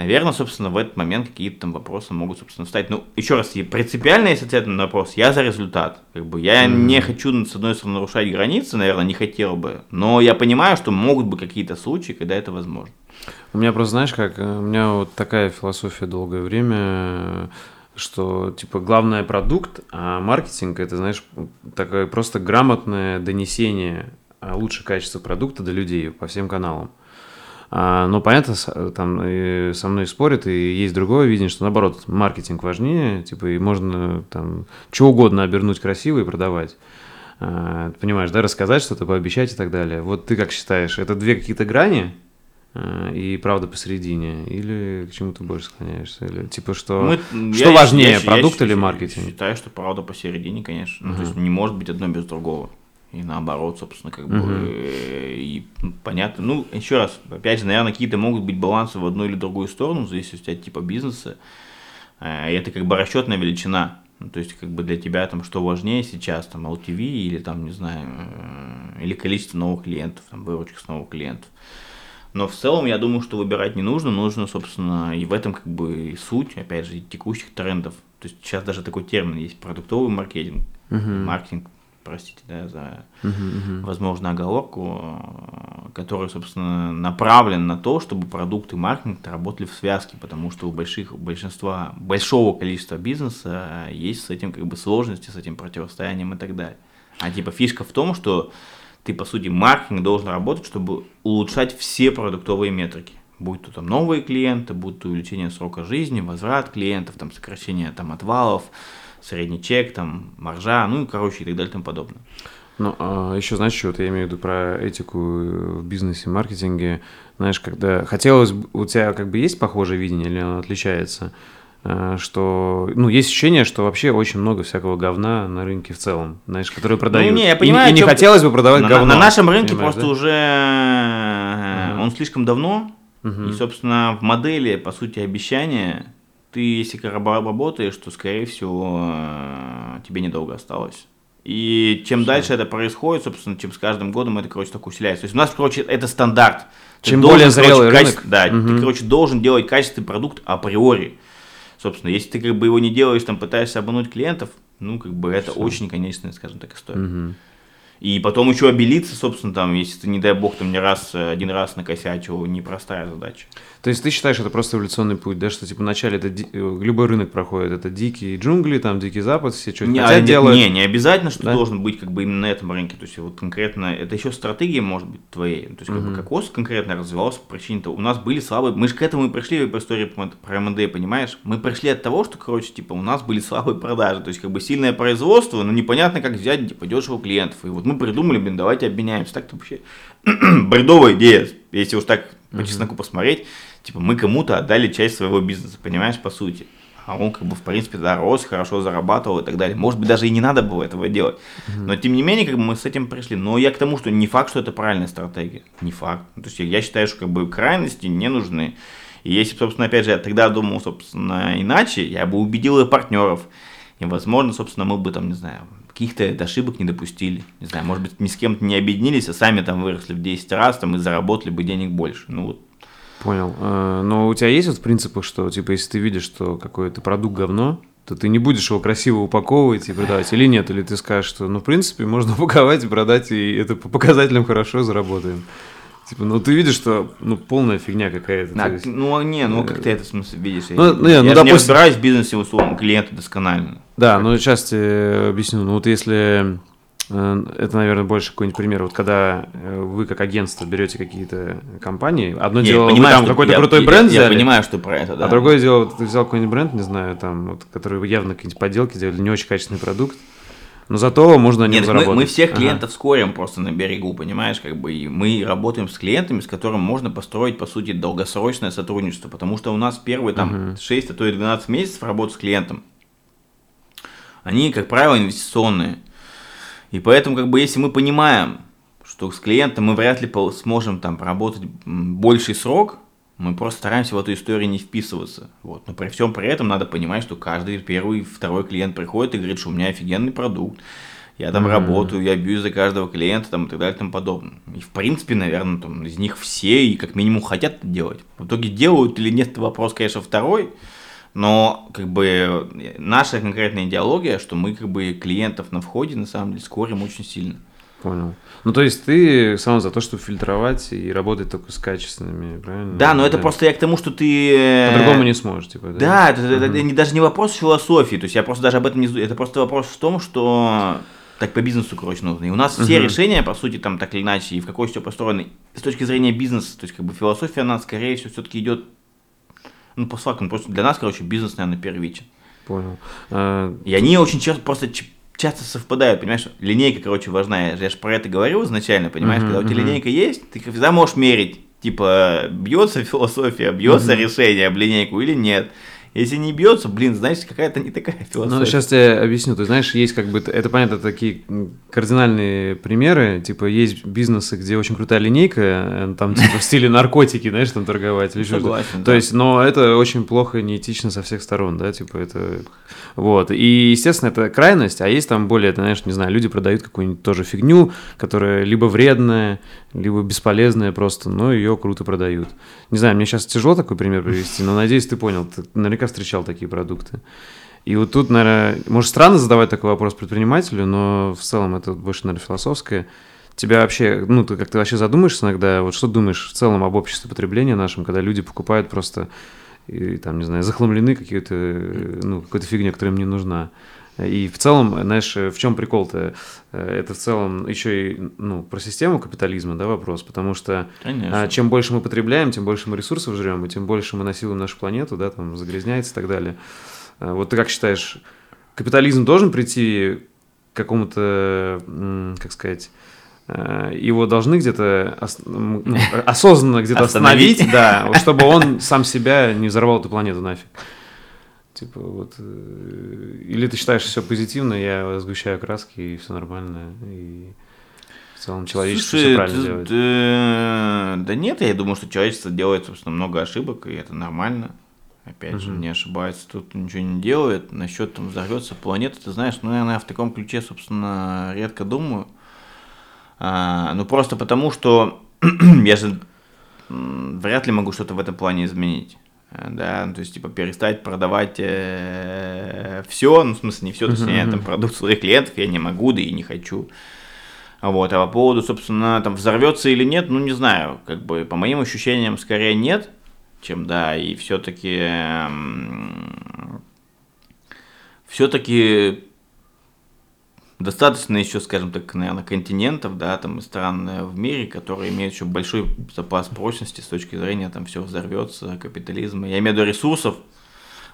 Наверное, собственно, в этот момент какие-то там вопросы могут, собственно, встать. Ну, еще раз, и принципиально, если ответ на вопрос, я за результат. Как бы я mm-hmm. не хочу, с одной стороны, нарушать границы, наверное, не хотел бы. Но я понимаю, что могут быть какие-то случаи, когда это возможно. У меня просто, знаешь, как, э, у меня вот такая философия долгое время, что, типа, главное продукт, а маркетинг, это, знаешь, такое просто грамотное донесение лучшего качества продукта до людей по всем каналам. А, но понятно, там со мной спорят, и есть другое видение, что наоборот, маркетинг важнее, типа, и можно там что угодно обернуть красиво и продавать. А, понимаешь, да, рассказать что-то, пообещать и так далее. Вот ты как считаешь, это две какие-то грани, а, и правда посередине, или к чему ты больше склоняешься? Или типа что, Мы, что я, важнее, я, продукт я, или маркетинг? Я считаю, что правда посередине, конечно. Uh-huh. Ну, то есть не может быть одно без другого и наоборот, собственно, как бы, и ну, понятно. Ну, еще раз, опять же, наверное, какие-то могут быть балансы в одну или другую сторону, в зависимости от типа бизнеса. Э, и это как бы расчетная величина. Ну, то есть, как бы для тебя там что важнее сейчас, там, LTV или там, не знаю, э, или количество новых клиентов, там, выручка с новых клиентов. Но в целом, я думаю, что выбирать не нужно, нужно, собственно, и в этом как бы и суть, опять же, текущих трендов. То есть сейчас даже такой термин есть, продуктовый маркетинг, uh-huh. маркетинг простите, да, за uh-huh, uh-huh. возможно оговорку, который, собственно, направлен на то, чтобы продукты маркетинг работали в связке, потому что у больших, у большинства, большого количества бизнеса есть с этим как бы сложности, с этим противостоянием и так далее. А типа фишка в том, что ты, по сути, маркетинг должен работать, чтобы улучшать все продуктовые метрики. Будь то там новые клиенты, будь то увеличение срока жизни, возврат клиентов, там сокращение там отвалов, средний чек, там, маржа, ну, короче, и так далее и тому подобное. Ну, а еще, знаешь, что вот я имею в виду про этику в бизнесе, маркетинге. Знаешь, когда хотелось бы, у тебя как бы есть похожее видение или оно отличается? А, что, ну, есть ощущение, что вообще очень много всякого говна на рынке в целом, знаешь, которые ну, продают. Ну, не, я понимаю, и, и не хотелось бы продавать на, говно. На нашем рынке просто да? уже uh-huh. он слишком давно, uh-huh. и, собственно, в модели, по сути, обещания ты, если работаешь, то, скорее всего, э, тебе недолго осталось. И чем Все. дальше это происходит, собственно, чем с каждым годом это, короче, так усиляется. То есть у нас, короче, это стандарт. Чем ты более должен, зрелый короче, рынок. Каче... Да, угу. ты, короче, должен делать качественный продукт априори. Собственно, если ты как бы его не делаешь, там пытаешься обмануть клиентов, ну, как бы это очень конечная, скажем так, история. Угу. И потом еще обелиться, собственно, там, если ты, не дай бог, там не раз, один раз накосячил, непростая задача. То есть ты считаешь, это просто эволюционный путь, да, что типа вначале это ди... Э, любой рынок проходит, это дикие джунгли, там дикий запад, все что-то не, хотят а, делают. Не, не обязательно, что да? должен быть как бы именно на этом рынке, то есть вот конкретно, это еще стратегия может быть твоей, то есть как угу. бы кокос конкретно развивался по причине того, у нас были слабые, мы же к этому и пришли по истории про МД, понимаешь, мы пришли от того, что, короче, типа у нас были слабые продажи, то есть как бы сильное производство, но непонятно как взять типа дешево клиентов, и вот мы придумали, блин, давайте обменяемся, так-то вообще бредовая идея, если уж так по чесноку посмотреть, типа мы кому-то отдали часть своего бизнеса, понимаешь, по сути. А он как бы, в принципе, да, рос, хорошо зарабатывал и так далее. Может быть, даже и не надо было этого делать. Но, тем не менее, как бы мы с этим пришли. Но я к тому, что не факт, что это правильная стратегия. Не факт. То есть я считаю, что как бы крайности не нужны. И если, собственно, опять же, я тогда думал, собственно, иначе, я бы убедил и партнеров. И, возможно, собственно, мы бы там, не знаю, каких-то ошибок не допустили. Не знаю, может быть, ни с кем-то не объединились, а сами там выросли в 10 раз, там, и заработали бы денег больше. Ну, вот Понял. Э, но у тебя есть вот принципы, что, типа, если ты видишь, что какой-то продукт говно, то ты не будешь его красиво упаковывать и продавать, или нет? Или ты скажешь, что, ну, в принципе, можно упаковать и продать, и это по показателям хорошо заработаем. Типа, ну ты видишь, что ну полная фигня какая-то. А, есть... Ну не, ну как ты это в смысле видишь? Ну, я, ну, я, допустим... не разбираюсь в бизнесе условно клиента досконально. Да, ну сейчас тебе объясню. Ну вот если Э, это, наверное, больше какой-нибудь пример. Вот когда э, вы как агентство берете какие-то компании, одно не, дело, понимаю, вы там какой-то крутой я, бренд я, взяли. Я понимаю, что про это, да. А другое дело, ты взял какой-нибудь бренд, не знаю, там, вот, который явно какие-нибудь подделки сделали, не очень качественный продукт, но зато можно Нет, заработать. Мы, мы всех клиентов ага. скорим просто на берегу, понимаешь, как бы, и мы работаем с клиентами, с которыми можно построить, по сути, долгосрочное сотрудничество, потому что у нас первые там uh 6, а то и 12 месяцев работы с клиентом, они, как правило, инвестиционные. И поэтому, как бы, если мы понимаем, что с клиентом мы вряд ли сможем там поработать больший срок, мы просто стараемся в эту историю не вписываться. Вот. Но при всем при этом надо понимать, что каждый первый, второй клиент приходит и говорит, что у меня офигенный продукт, я там mm-hmm. работаю, я бьюсь за каждого клиента там, и так далее и тому подобное. И в принципе, наверное, там, из них все и как минимум хотят это делать. В итоге делают или нет, это вопрос, конечно, второй. Но как бы наша конкретная идеология, что мы как бы клиентов на входе на самом деле скорим очень сильно. Понял. Ну, то есть ты сам за то, чтобы фильтровать и работать только с качественными, правильно? Да, но да. это просто я к тому, что ты... Э, По-другому не сможешь, типа, да? Да, это, угу. это даже не вопрос философии, то есть я просто даже об этом не... Это просто вопрос в том, что так по бизнесу, короче, нужно. И у нас все решения, по сути, там так или иначе, и в какой все построены, с точки зрения бизнеса, то есть как бы философия, она, скорее всего, все-таки идет ну, по факту, просто для нас, короче, бизнес, наверное, первичен. Понял. А... И они очень часто просто часто совпадают, понимаешь? Линейка, короче, важна. Я, же про это говорил изначально, понимаешь? Uh-huh, Когда у тебя линейка есть, ты всегда можешь мерить, типа, бьется философия, бьется uh-huh. решение об линейку или нет. Если не бьется, блин, значит, какая-то не такая философия. Ну, сейчас я объясню. Ты знаешь, есть как бы, это понятно, такие кардинальные примеры. Типа, есть бизнесы, где очень крутая линейка, э, там, типа, в стиле наркотики, знаешь, там торговать или что-то. Согласен, То есть, но это очень плохо и неэтично со всех сторон, да, типа, это... Вот. И, естественно, это крайность, а есть там более, ты знаешь, не знаю, люди продают какую-нибудь тоже фигню, которая либо вредная, либо бесполезная просто, но ее круто продают. Не знаю, мне сейчас тяжело такой пример привести, но надеюсь, ты понял. Ты наверняка встречал такие продукты. И вот тут, наверное, может странно задавать такой вопрос предпринимателю, но в целом это больше, наверное, философское. Тебя вообще, ну, ты как ты вообще задумаешься иногда, вот что думаешь в целом об обществе потребления нашем, когда люди покупают просто, и, там, не знаю, захламлены какие-то, ну, какой-то фигня, которая им не нужна. И в целом, знаешь, в чем прикол-то? Это в целом еще и ну, про систему капитализма, да, вопрос, потому что Конечно. чем больше мы потребляем, тем больше мы ресурсов жрем, и тем больше мы насилуем нашу планету, да, там загрязняется и так далее. Вот ты как считаешь, капитализм должен прийти к какому-то, как сказать, его должны где-то ну, осознанно где-то остановить, да, чтобы он сам себя не взорвал эту планету нафиг. Типа вот, э, или ты считаешь все позитивно, я сгущаю краски и все нормально, и в целом человечество Слушай, все правильно делает. Да, да нет, я думаю, что человечество делает, собственно, много ошибок, и это нормально. Опять угу. же, не ошибается, тут ничего не делает. Насчет там взорвется планета, ты знаешь, ну, наверное, в таком ключе, собственно, редко думаю. А, ну, просто потому, что я же вряд ли могу что-то в этом плане изменить. Э, да, ну, то есть, типа, перестать продавать э, все, ну, в смысле, не все, то есть, я там продукт своих клиентов я не могу, да и не хочу. Вот, а по поводу, собственно, там взорвется или нет, ну не знаю, как бы по моим ощущениям скорее нет, чем да, и все-таки все-таки достаточно еще, скажем так, наверное, континентов, да, там и стран э, в мире, которые имеют еще большой запас прочности с точки зрения там все взорвется, капитализма. Я имею в виду ресурсов,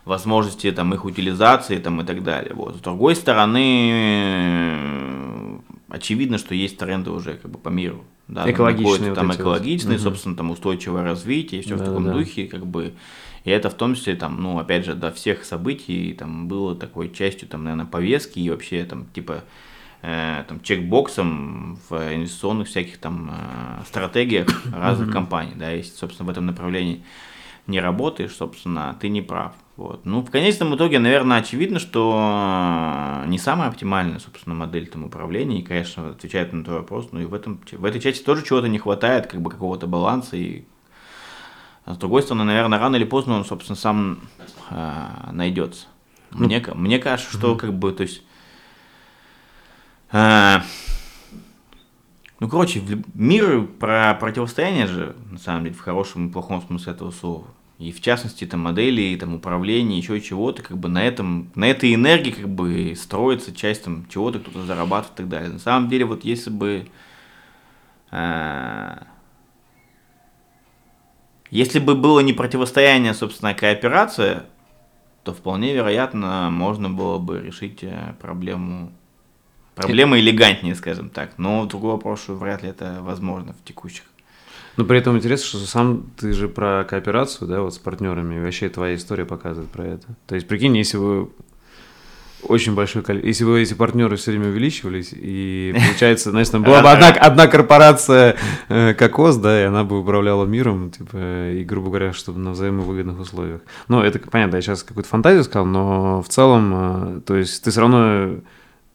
возможности там их утилизации там и так далее. Вот. С другой стороны, очевидно, что есть тренды уже как бы по миру. Да, экологичные. Там, вот экологичные, вот. собственно, там устойчивое развитие, все да, в таком да. духе, как бы. И это в том числе, там, ну, опять же, до всех событий там было такой частью, там, наверное, повестки и вообще, там, типа, э, там, чекбоксом в инвестиционных всяких там э, стратегиях разных компаний, да, если, собственно, в этом направлении не работаешь, собственно, ты не прав. Вот. Ну, в конечном итоге, наверное, очевидно, что не самая оптимальная, собственно, модель там управления, и, конечно, отвечает на твой вопрос, но и в, этом, в этой части тоже чего-то не хватает, как бы какого-то баланса, и а с другой стороны, наверное, рано или поздно он, собственно, сам э, найдется. Ну, мне, мне кажется, что угу. как бы, то есть, э, ну, короче, мир про противостояние же, на самом деле, в хорошем и плохом смысле этого слова. И в частности, там, модели, там, управления, еще чего-то, как бы на этом, на этой энергии, как бы, строится часть, там, чего-то кто-то зарабатывает и так далее. На самом деле, вот если бы, э, если бы было не противостояние, собственно, а кооперация, то вполне вероятно можно было бы решить э, проблему проблемы элегантнее, скажем так. Но другой вопрос, что вряд ли это возможно в текущих. Но при этом интересно, что сам ты же про кооперацию, да, вот с партнерами, вообще твоя история показывает про это. То есть, прикинь, если вы очень большое количество. Если бы эти партнеры все время увеличивались, и получается, знаешь, там была бы одна, одна корпорация э, Кокос, да, и она бы управляла миром, типа, и, грубо говоря, чтобы на взаимовыгодных условиях. Ну, это понятно, я сейчас какую-то фантазию сказал, но в целом, э, то есть ты все равно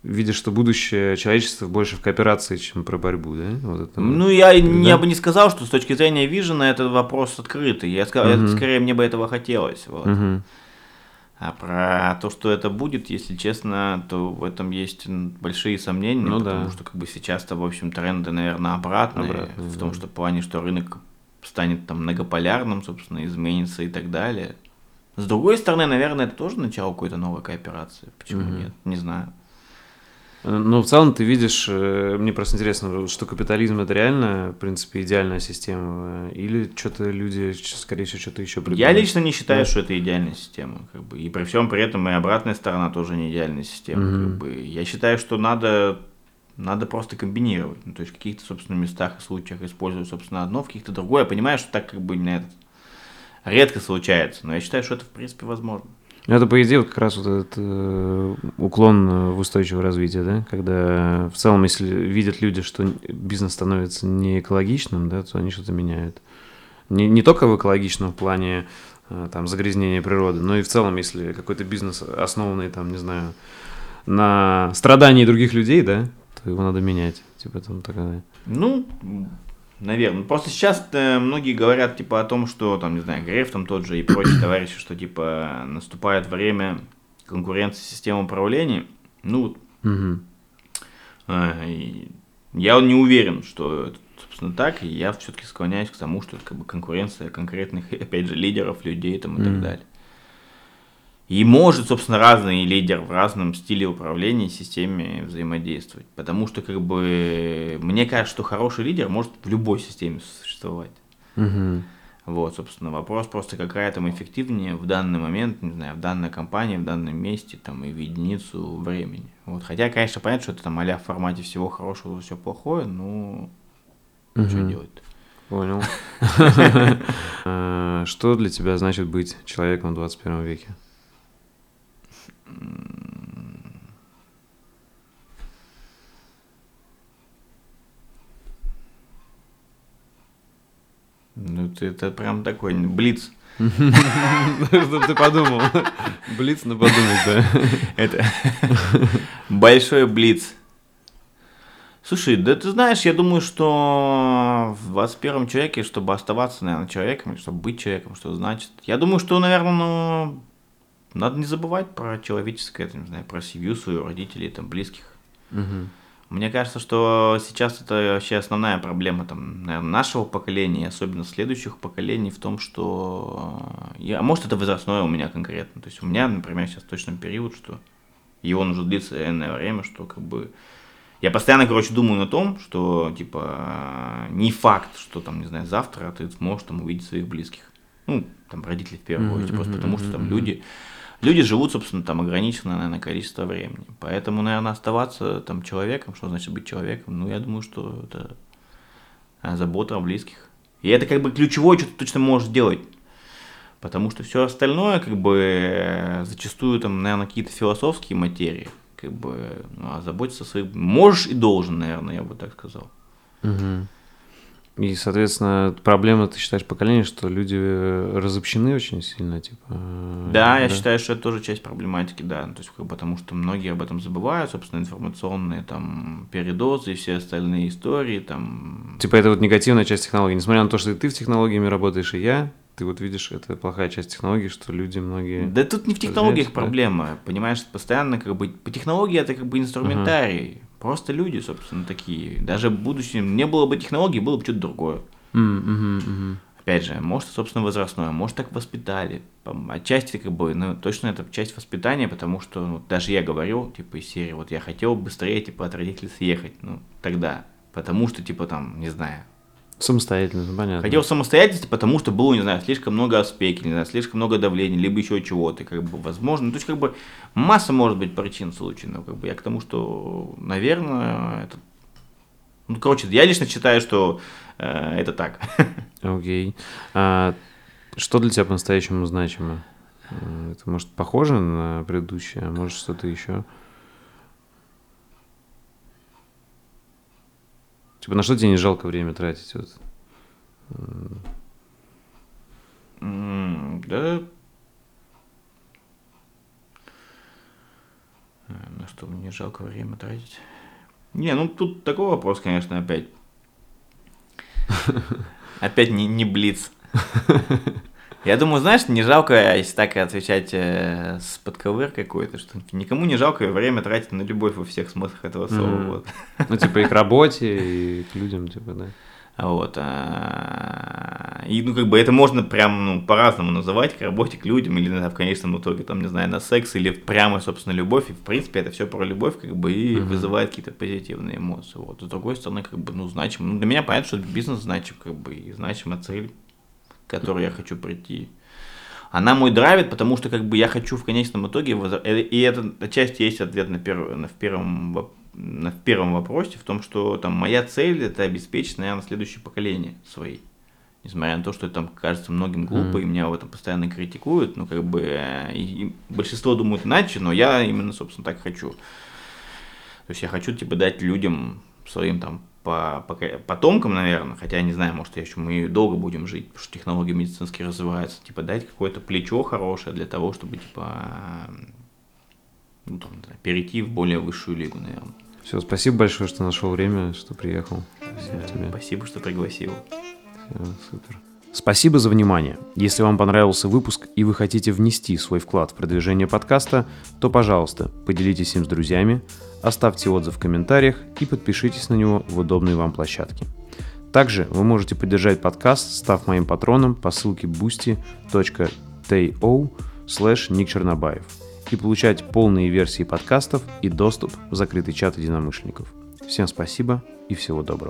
видишь, что будущее человечества больше в кооперации, чем про борьбу, да? Вот это, ну, я, да? я бы не сказал, что с точки зрения вижена этот вопрос открытый. Я угу. скорее мне бы этого хотелось. Вот. Угу. А про то, что это будет, если честно, то в этом есть большие сомнения, ну, потому да. что как бы сейчас-то, в общем, тренды, наверное, обратные, обратные в да. том, что плане, что рынок станет там многополярным, собственно, изменится и так далее. С другой стороны, наверное, это тоже начало какой-то новой кооперации. Почему угу. нет? Не знаю. Ну, в целом ты видишь, э, мне просто интересно, что капитализм это реально, в принципе, идеальная система, или что-то люди, скорее всего, что-то еще придумают? Я лично не считаю, да. что это идеальная система, как бы, и при всем при этом и обратная сторона тоже не идеальная система, угу. как бы. Я считаю, что надо надо просто комбинировать. Ну, то есть в каких-то, собственно, местах и случаях использовать, собственно, одно, в каких-то другое. Я понимаю, что так как бы на этот редко случается, но я считаю, что это в принципе возможно. Ну, это, по идее, вот как раз вот этот э, уклон в устойчивое развитие, да, когда в целом, если видят люди, что бизнес становится не экологичным, да, то они что-то меняют. Не, не только в экологичном плане э, там, загрязнения природы, но и в целом, если какой-то бизнес основанный, там, не знаю, на страдании других людей, да, то его надо менять. Типа там такая. Ну, Наверное. Просто сейчас э, многие говорят типа о том, что там, не знаю, Греф там тот же и прочие товарищи, что типа наступает время конкуренции систем управления. Ну, угу. э, я не уверен, что это, собственно, так, и я все-таки склоняюсь к тому, что это как бы конкуренция конкретных, опять же, лидеров, людей там и угу. так далее. И может, собственно, разный лидер в разном стиле управления системе взаимодействовать. Потому что, как бы, мне кажется, что хороший лидер может в любой системе существовать. Угу. Вот, собственно, вопрос просто, какая там эффективнее в данный момент, не знаю, в данной компании, в данном месте, там, и в единицу времени. Вот, хотя, конечно, понятно, что это там а в формате всего хорошего, все плохое, но угу. что делать -то? Понял. Э, что для тебя значит быть человеком в 21 веке? Ну, ты это прям такой блиц. Чтобы ты подумал. Блиц на подумать, да. Это большой блиц. Слушай, да ты знаешь, я думаю, что в 21 человеке, чтобы оставаться, наверное, человеком, чтобы быть человеком, что значит. Я думаю, что, наверное, ну, надо не забывать про человеческое, не знаю, про семью свою, родителей, там, близких. Угу. Мне кажется, что сейчас это вообще основная проблема там, наверное, нашего поколения, особенно следующих поколений, в том, что... Я, а может, это возрастное у меня конкретно. То есть у меня, например, сейчас точно период, что его нужно длиться энное время, что как бы... Я постоянно, короче, думаю на том, что, типа, не факт, что там, не знаю, завтра ты сможешь там увидеть своих близких. Ну, там, родителей в первую очередь, просто потому что там люди люди живут, собственно, там ограниченное, наверное, количество времени. Поэтому, наверное, оставаться там человеком, что значит быть человеком, ну, я думаю, что это э, забота о близких. И это как бы ключевое, что ты точно можешь сделать. Потому что все остальное, как бы, э, зачастую там, наверное, какие-то философские материи, как бы, ну, а заботиться о своих... Можешь и должен, наверное, я бы так сказал. Угу. И, соответственно, проблема, ты считаешь, поколения, что люди разобщены очень сильно, типа. Да, да, я считаю, что это тоже часть проблематики, да. То есть, потому что многие об этом забывают, собственно, информационные там передозы и все остальные истории там. Типа это вот негативная часть технологий. Несмотря на то, что и ты в технологиями работаешь, и я, ты вот видишь, это плохая часть технологий, что люди многие... Да тут не в технологиях да? проблема, понимаешь, постоянно как бы... По технологии это как бы инструментарий. Uh-huh. Просто люди, собственно, такие. Даже будучи, не было бы технологий, было бы что-то другое. Mm-hmm, Опять же, может, собственно, возрастное, может, так воспитали. Отчасти, как бы, ну, точно это часть воспитания, потому что ну, даже я говорю, типа, из серии, вот я хотел быстрее, типа, от родителей съехать, ну, тогда. Потому что, типа, там, не знаю, Самостоятельно, ну, понятно. Хотел самостоятельности, потому что было, не знаю, слишком много аспеки, не знаю, слишком много давления, либо еще чего-то, как бы, возможно. Ну, то есть, как бы, масса может быть причин случая, но, как бы, я к тому, что, наверное, это... Ну, короче, я лично считаю, что э, это так. Окей. Okay. А, что для тебя по-настоящему значимо? Э, это, может, похоже на предыдущее, а может, что-то еще? Типа, на что тебе не жалко время тратить? Вот? Mm, да. На что мне жалко время тратить? Не, ну тут такой вопрос, конечно, опять. Опять не, не блиц. Я думаю, знаешь, не жалко, если так отвечать э, с подковыр какой-то, что никому не жалко время тратить на любовь во всех смыслах этого слова. Mm-hmm. Вот. Ну, типа и к работе, и к людям, типа, да. Вот. А... И, ну, как бы это можно прям, ну, по-разному называть, к работе, к людям, или в конечном итоге, там, не знаю, на секс, или прямо, собственно, любовь. И, в принципе, это все про любовь, как бы, и mm-hmm. вызывает какие-то позитивные эмоции. Вот. С другой стороны, как бы, ну, значимо. Ну, для меня понятно, что бизнес значим, как бы, и значима цель к которой я хочу прийти. Она мой драйвит, потому что как бы я хочу в конечном итоге, э, и это отчасти есть ответ на, перв, на, в, первом, на в первом вопросе, в том, что там моя цель это обеспечить, наверное, следующее поколение свои. Несмотря на то, что это там кажется многим глупо, mm. и меня в этом постоянно критикуют, ну, как бы, э, и большинство думают иначе, но я именно, собственно, так хочу. То есть я хочу, типа, дать людям своим там по, по потомкам, наверное, хотя я не знаю, может, еще мы долго будем жить, потому что технологии медицинские развиваются, типа, дать какое-то плечо хорошее для того, чтобы, типа, ну, там, перейти в более высшую лигу, наверное. Все, спасибо большое, что нашел время, что приехал. Спасибо, тебе. спасибо что пригласил. Все, супер. Спасибо за внимание. Если вам понравился выпуск и вы хотите внести свой вклад в продвижение подкаста, то, пожалуйста, поделитесь им с друзьями, оставьте отзыв в комментариях и подпишитесь на него в удобной вам площадке. Также вы можете поддержать подкаст, став моим патроном по ссылке boosty.to slash Ник Чернобаев и получать полные версии подкастов и доступ в закрытый чат единомышленников. Всем спасибо и всего доброго.